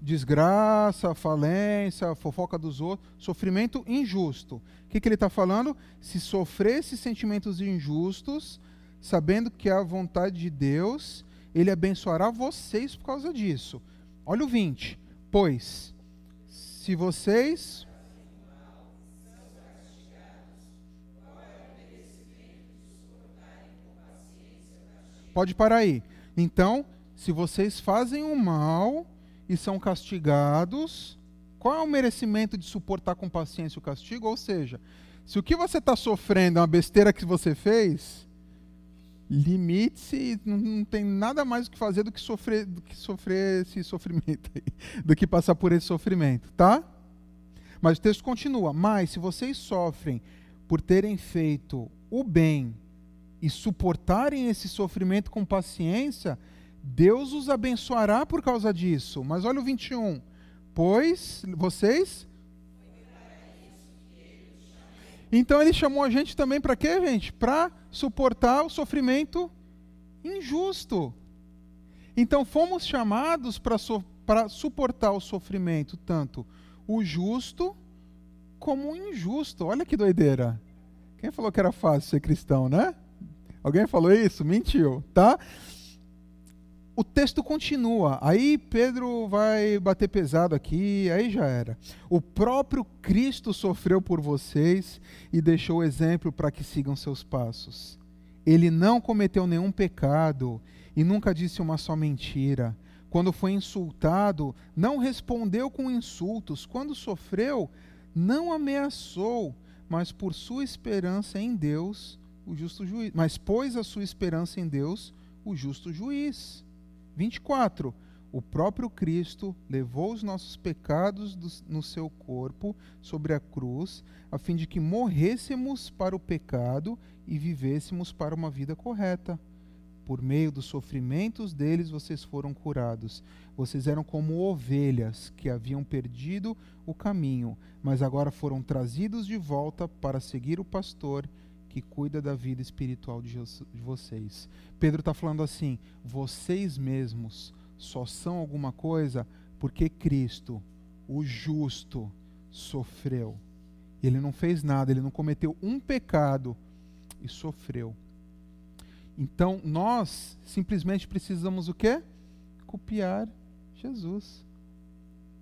Desgraça, falência, fofoca dos outros, sofrimento injusto. O que, que ele está falando? Se sofrer esses sentimentos injustos, sabendo que é a vontade de Deus, ele abençoará vocês por causa disso. Olha o 20. Pois, se vocês Pode parar aí. Então, se vocês fazem o mal e são castigados, qual é o merecimento de suportar com paciência o castigo? Ou seja, se o que você está sofrendo é uma besteira que você fez, limite-se, não, tem nada mais o que fazer do que sofrer, do que sofrer esse sofrimento, aí, do que passar por esse sofrimento, tá? Mas o texto continua. Mas se vocês sofrem por terem feito o bem e suportarem esse sofrimento com paciência, Deus os abençoará por causa disso. Mas olha o 21. Pois vocês. Então ele chamou a gente também para quê, gente? Para suportar o sofrimento injusto. Então fomos chamados para so, suportar o sofrimento, tanto o justo como o injusto. Olha que doideira. Quem falou que era fácil ser cristão, né? Alguém falou isso? Mentiu, tá? O texto continua. Aí Pedro vai bater pesado aqui, aí já era. O próprio Cristo sofreu por vocês e deixou exemplo para que sigam seus passos. Ele não cometeu nenhum pecado e nunca disse uma só mentira. Quando foi insultado, não respondeu com insultos. Quando sofreu, não ameaçou, mas por sua esperança em Deus, o justo juiz, mas pôs a sua esperança em Deus, o justo juiz. 24. O próprio Cristo levou os nossos pecados do, no seu corpo sobre a cruz, a fim de que morrêssemos para o pecado e vivêssemos para uma vida correta. Por meio dos sofrimentos deles vocês foram curados. Vocês eram como ovelhas que haviam perdido o caminho, mas agora foram trazidos de volta para seguir o pastor que cuida da vida espiritual de, vocês. Pedro está falando assim: vocês mesmos só são alguma coisa porque Cristo, o justo, sofreu. Ele não fez nada, ele não cometeu um pecado e sofreu. Então nós simplesmente precisamos o quê? Copiar Jesus.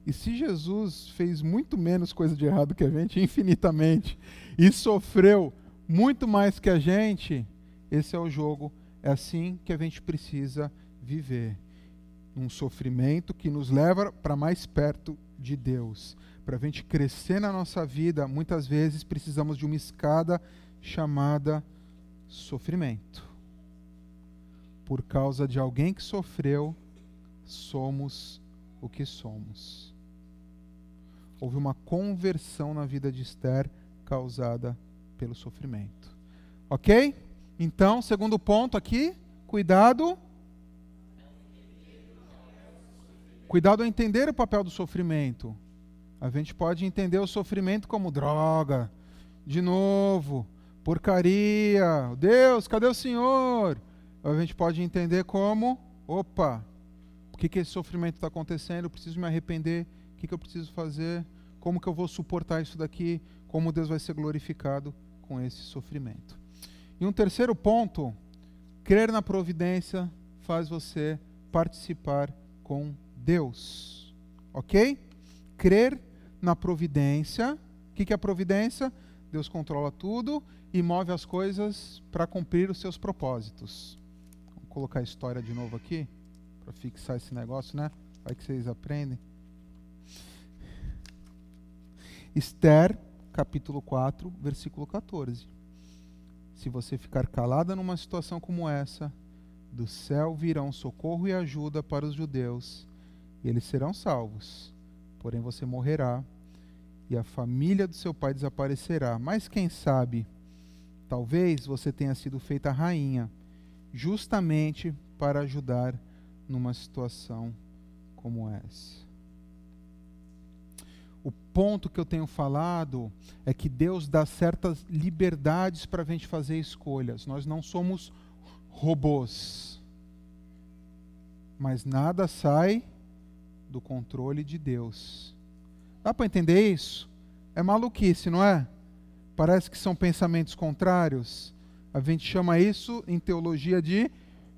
E se Jesus fez muito menos coisa de errado que a gente, infinitamente, e sofreu muito mais que a gente, esse é o jogo. É assim que a gente precisa viver. Um sofrimento que nos leva para mais perto de Deus. Para a gente crescer na nossa vida, muitas vezes precisamos de uma escada chamada sofrimento. Por causa de alguém que sofreu, somos o que somos. Houve uma conversão na vida de Esther causada pelo sofrimento. Ok? Então, segundo ponto aqui, cuidado. Cuidado a entender o papel do sofrimento. A gente pode entender o sofrimento como droga, de novo, porcaria, Deus, cadê o Senhor? A gente pode entender como, opa, por que, que esse sofrimento está acontecendo? Eu preciso me arrepender. O que, que eu preciso fazer? Como que eu vou suportar isso daqui? Como Deus vai ser glorificado com esse sofrimento. E um terceiro ponto, crer na providência faz você participar com Deus. Ok? Crer na providência. O que é a providência? Deus controla tudo e move as coisas para cumprir os seus propósitos. Vou colocar a história de novo aqui, para fixar esse negócio, né? Vai que vocês aprendem. Esther capítulo 4, versículo 14. Se você ficar calada numa situação como essa, do céu virão socorro e ajuda para os judeus, e eles serão salvos. Porém você morrerá, e a família do seu pai desaparecerá. Mas quem sabe, talvez você tenha sido feita rainha, justamente para ajudar numa situação como essa o ponto que eu tenho falado é que Deus dá certas liberdades para a gente fazer escolhas. Nós não somos robôs. Mas nada sai do controle de Deus. Dá para entender isso? É maluquice, não é? Parece que são pensamentos contrários. A gente chama isso em teologia de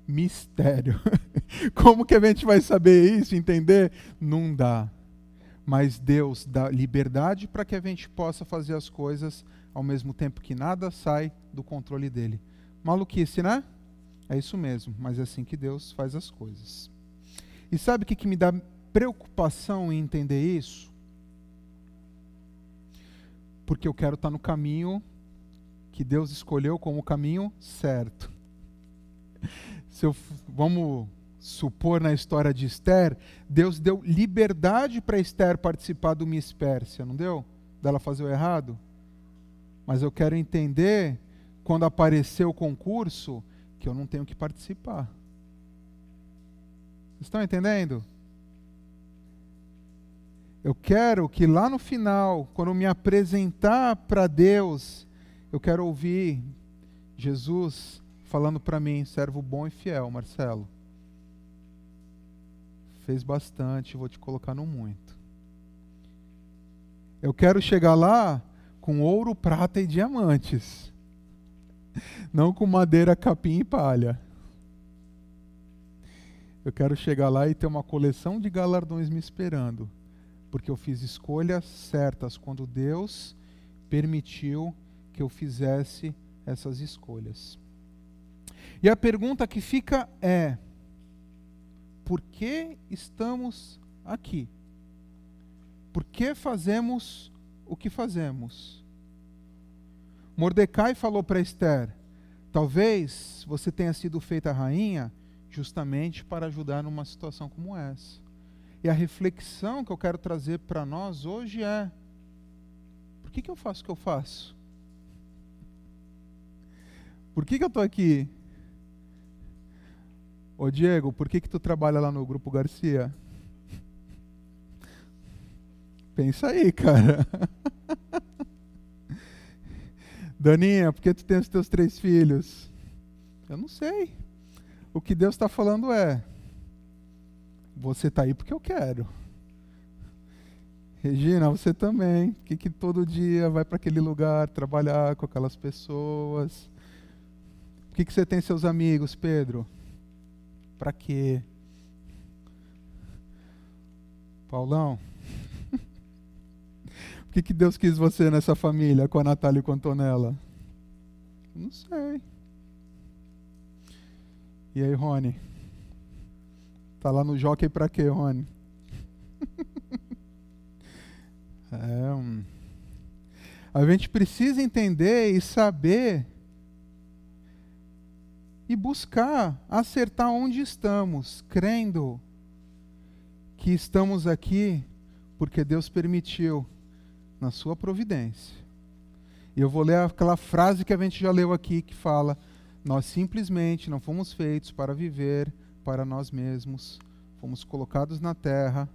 mistério. Como que a gente vai saber isso, entender? Não dá mas Deus dá liberdade para que a gente possa fazer as coisas ao mesmo tempo que nada sai do controle dele. Maluquice, né? É isso mesmo, mas é assim que Deus faz as coisas. E sabe o que, que me dá preocupação em entender isso? Porque eu quero estar no caminho que Deus escolheu como o caminho certo. Se eu, vamos supor na história de Esther, Deus deu liberdade para Esther participar do Miss Pérsia, não deu? Dela fazer o errado? Mas eu quero entender, quando aparecer o concurso, que eu não tenho que participar. Estão entendendo? Eu quero que lá no final, quando me apresentar para Deus, eu quero ouvir Jesus falando para mim, servo bom e fiel, Marcelo fez bastante, vou te colocar no muito. Eu quero chegar lá com ouro, prata e diamantes. Não com madeira, capim e palha. Eu quero chegar lá e ter uma coleção de galardões me esperando, porque eu fiz escolhas certas quando Deus permitiu que eu fizesse essas escolhas. E a pergunta que fica é: por que estamos aqui? Por que fazemos o que fazemos? Mordecai falou para Esther: talvez você tenha sido feita rainha justamente para ajudar numa situação como essa. E a reflexão que eu quero trazer para nós hoje é: por que, que eu faço o que eu faço? Por que, que eu estou aqui? Ô Diego, por que, que tu trabalha lá no Grupo Garcia? Pensa aí, cara. Daninha, por que tu tem os teus três filhos? Eu não sei. O que Deus está falando é: você está aí porque eu quero. Regina, você também. Por que, que todo dia vai para aquele lugar trabalhar com aquelas pessoas? Por que, que você tem seus amigos, Pedro? Para quê? Paulão, por que, que Deus quis você nessa família com a Natália e com a Antonella? Não sei. E aí, Rony? Tá lá no jockey pra quê, Rony? é, um... A gente precisa entender e saber e buscar acertar onde estamos, crendo que estamos aqui porque Deus permitiu na sua providência. E eu vou ler aquela frase que a gente já leu aqui que fala: Nós simplesmente não fomos feitos para viver para nós mesmos, fomos colocados na terra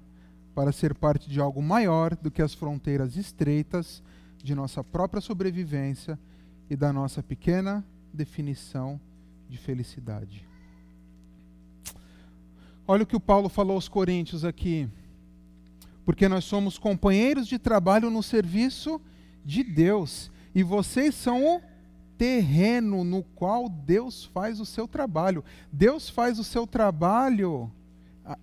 para ser parte de algo maior do que as fronteiras estreitas de nossa própria sobrevivência e da nossa pequena definição de felicidade. Olha o que o Paulo falou aos Coríntios aqui. Porque nós somos companheiros de trabalho no serviço de Deus. E vocês são o terreno no qual Deus faz o seu trabalho. Deus faz o seu trabalho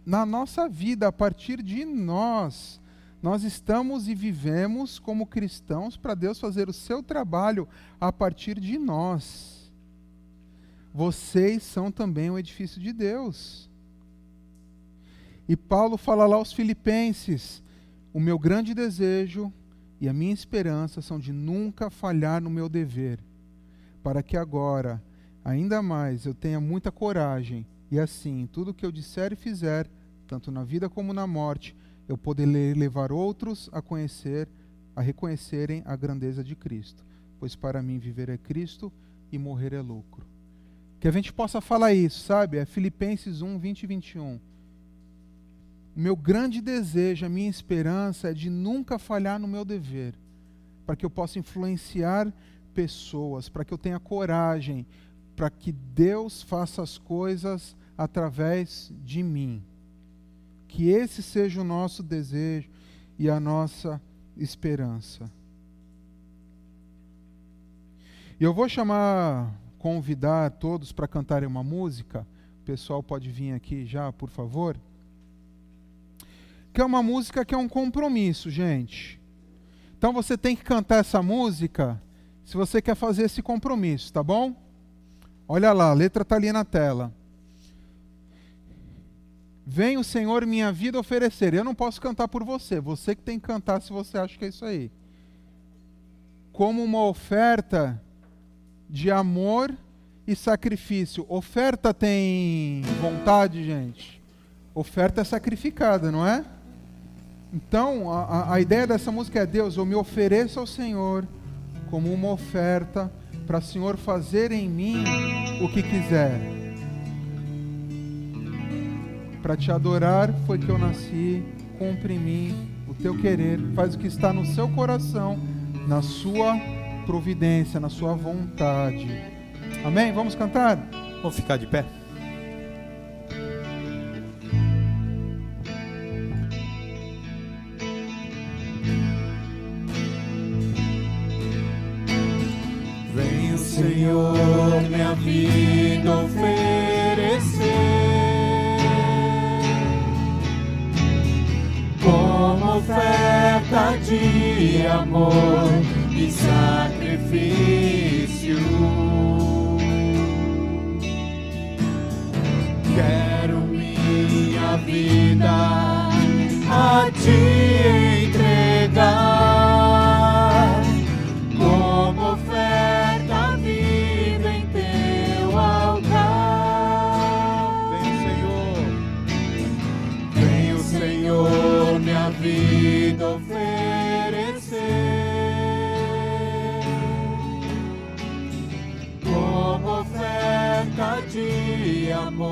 na nossa vida, a partir de nós. Nós estamos e vivemos como cristãos para Deus fazer o seu trabalho a partir de nós vocês são também um edifício de Deus. E Paulo fala lá aos Filipenses: o meu grande desejo e a minha esperança são de nunca falhar no meu dever, para que agora, ainda mais, eu tenha muita coragem e assim, tudo que eu disser e fizer, tanto na vida como na morte, eu poder levar outros a conhecer, a reconhecerem a grandeza de Cristo. Pois para mim viver é Cristo e morrer é lucro. Que a gente possa falar isso, sabe? É Filipenses 1, 20 e 21. O meu grande desejo, a minha esperança é de nunca falhar no meu dever, para que eu possa influenciar pessoas, para que eu tenha coragem, para que Deus faça as coisas através de mim. Que esse seja o nosso desejo e a nossa esperança. E eu vou chamar convidar todos para cantarem uma música. O pessoal pode vir aqui já, por favor. Que é uma música que é um compromisso, gente. Então você tem que cantar essa música se você quer fazer esse compromisso, tá bom? Olha lá, a letra está ali na tela. Vem o Senhor minha vida oferecer. Eu não posso cantar por você, você que tem que cantar se você acha que é isso aí. Como uma oferta de amor e sacrifício. Oferta tem vontade, gente? Oferta é sacrificada, não é? Então, a, a ideia dessa música é: Deus, eu me ofereço ao Senhor como uma oferta para o Senhor fazer em mim o que quiser. Para te adorar foi que eu nasci, cumpre em mim o teu querer, faz o que está no seu coração, na sua providência, na sua vontade. Amém? Vamos cantar? Vamos ficar de pé? Vem o Senhor minha vida oferecer como oferta de amor e sacrifício. Quero minha vida a ti.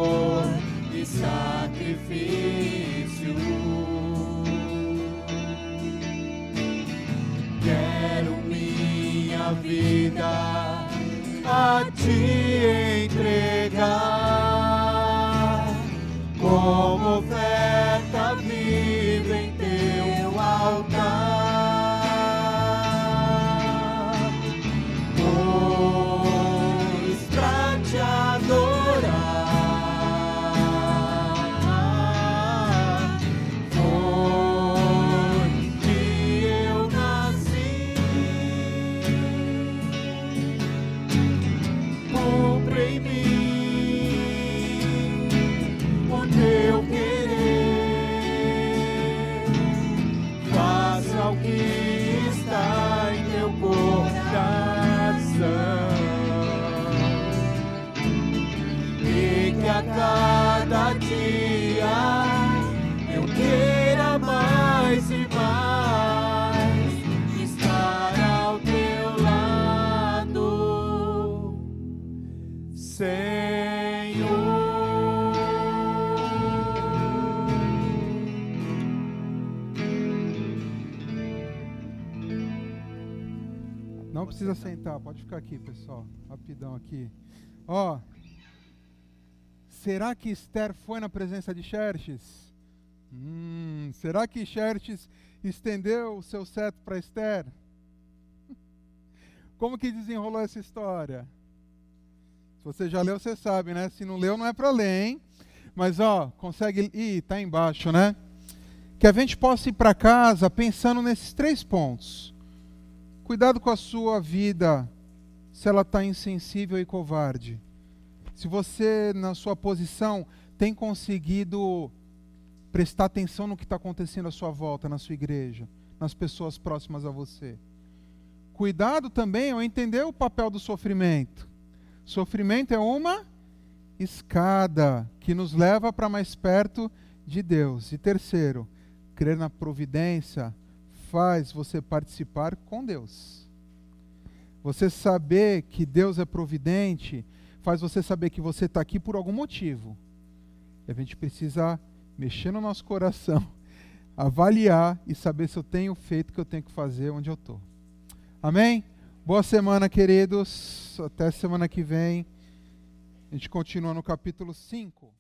Amor e sacrifício. Quero minha vida a te entregar como oferta precisa sentar, pode ficar aqui, pessoal. Rapidão aqui. Ó. Será que Esther foi na presença de Xerxes? Hum, será que Xerxes estendeu o seu cetro para Esther? Como que desenrolou essa história? Se você já leu, você sabe, né? Se não leu, não é para ler, hein? Mas ó, consegue. Ih, tá embaixo, né? Que a gente possa ir para casa pensando nesses três pontos. Cuidado com a sua vida, se ela está insensível e covarde. Se você, na sua posição, tem conseguido prestar atenção no que está acontecendo à sua volta, na sua igreja, nas pessoas próximas a você. Cuidado também ao entender o papel do sofrimento. Sofrimento é uma escada que nos leva para mais perto de Deus. E terceiro, crer na providência faz você participar com Deus. Você saber que Deus é providente faz você saber que você está aqui por algum motivo. E a gente precisa mexer no nosso coração, avaliar e saber se eu tenho feito o que eu tenho que fazer onde eu estou. Amém? Boa semana, queridos. Até semana que vem. A gente continua no capítulo 5.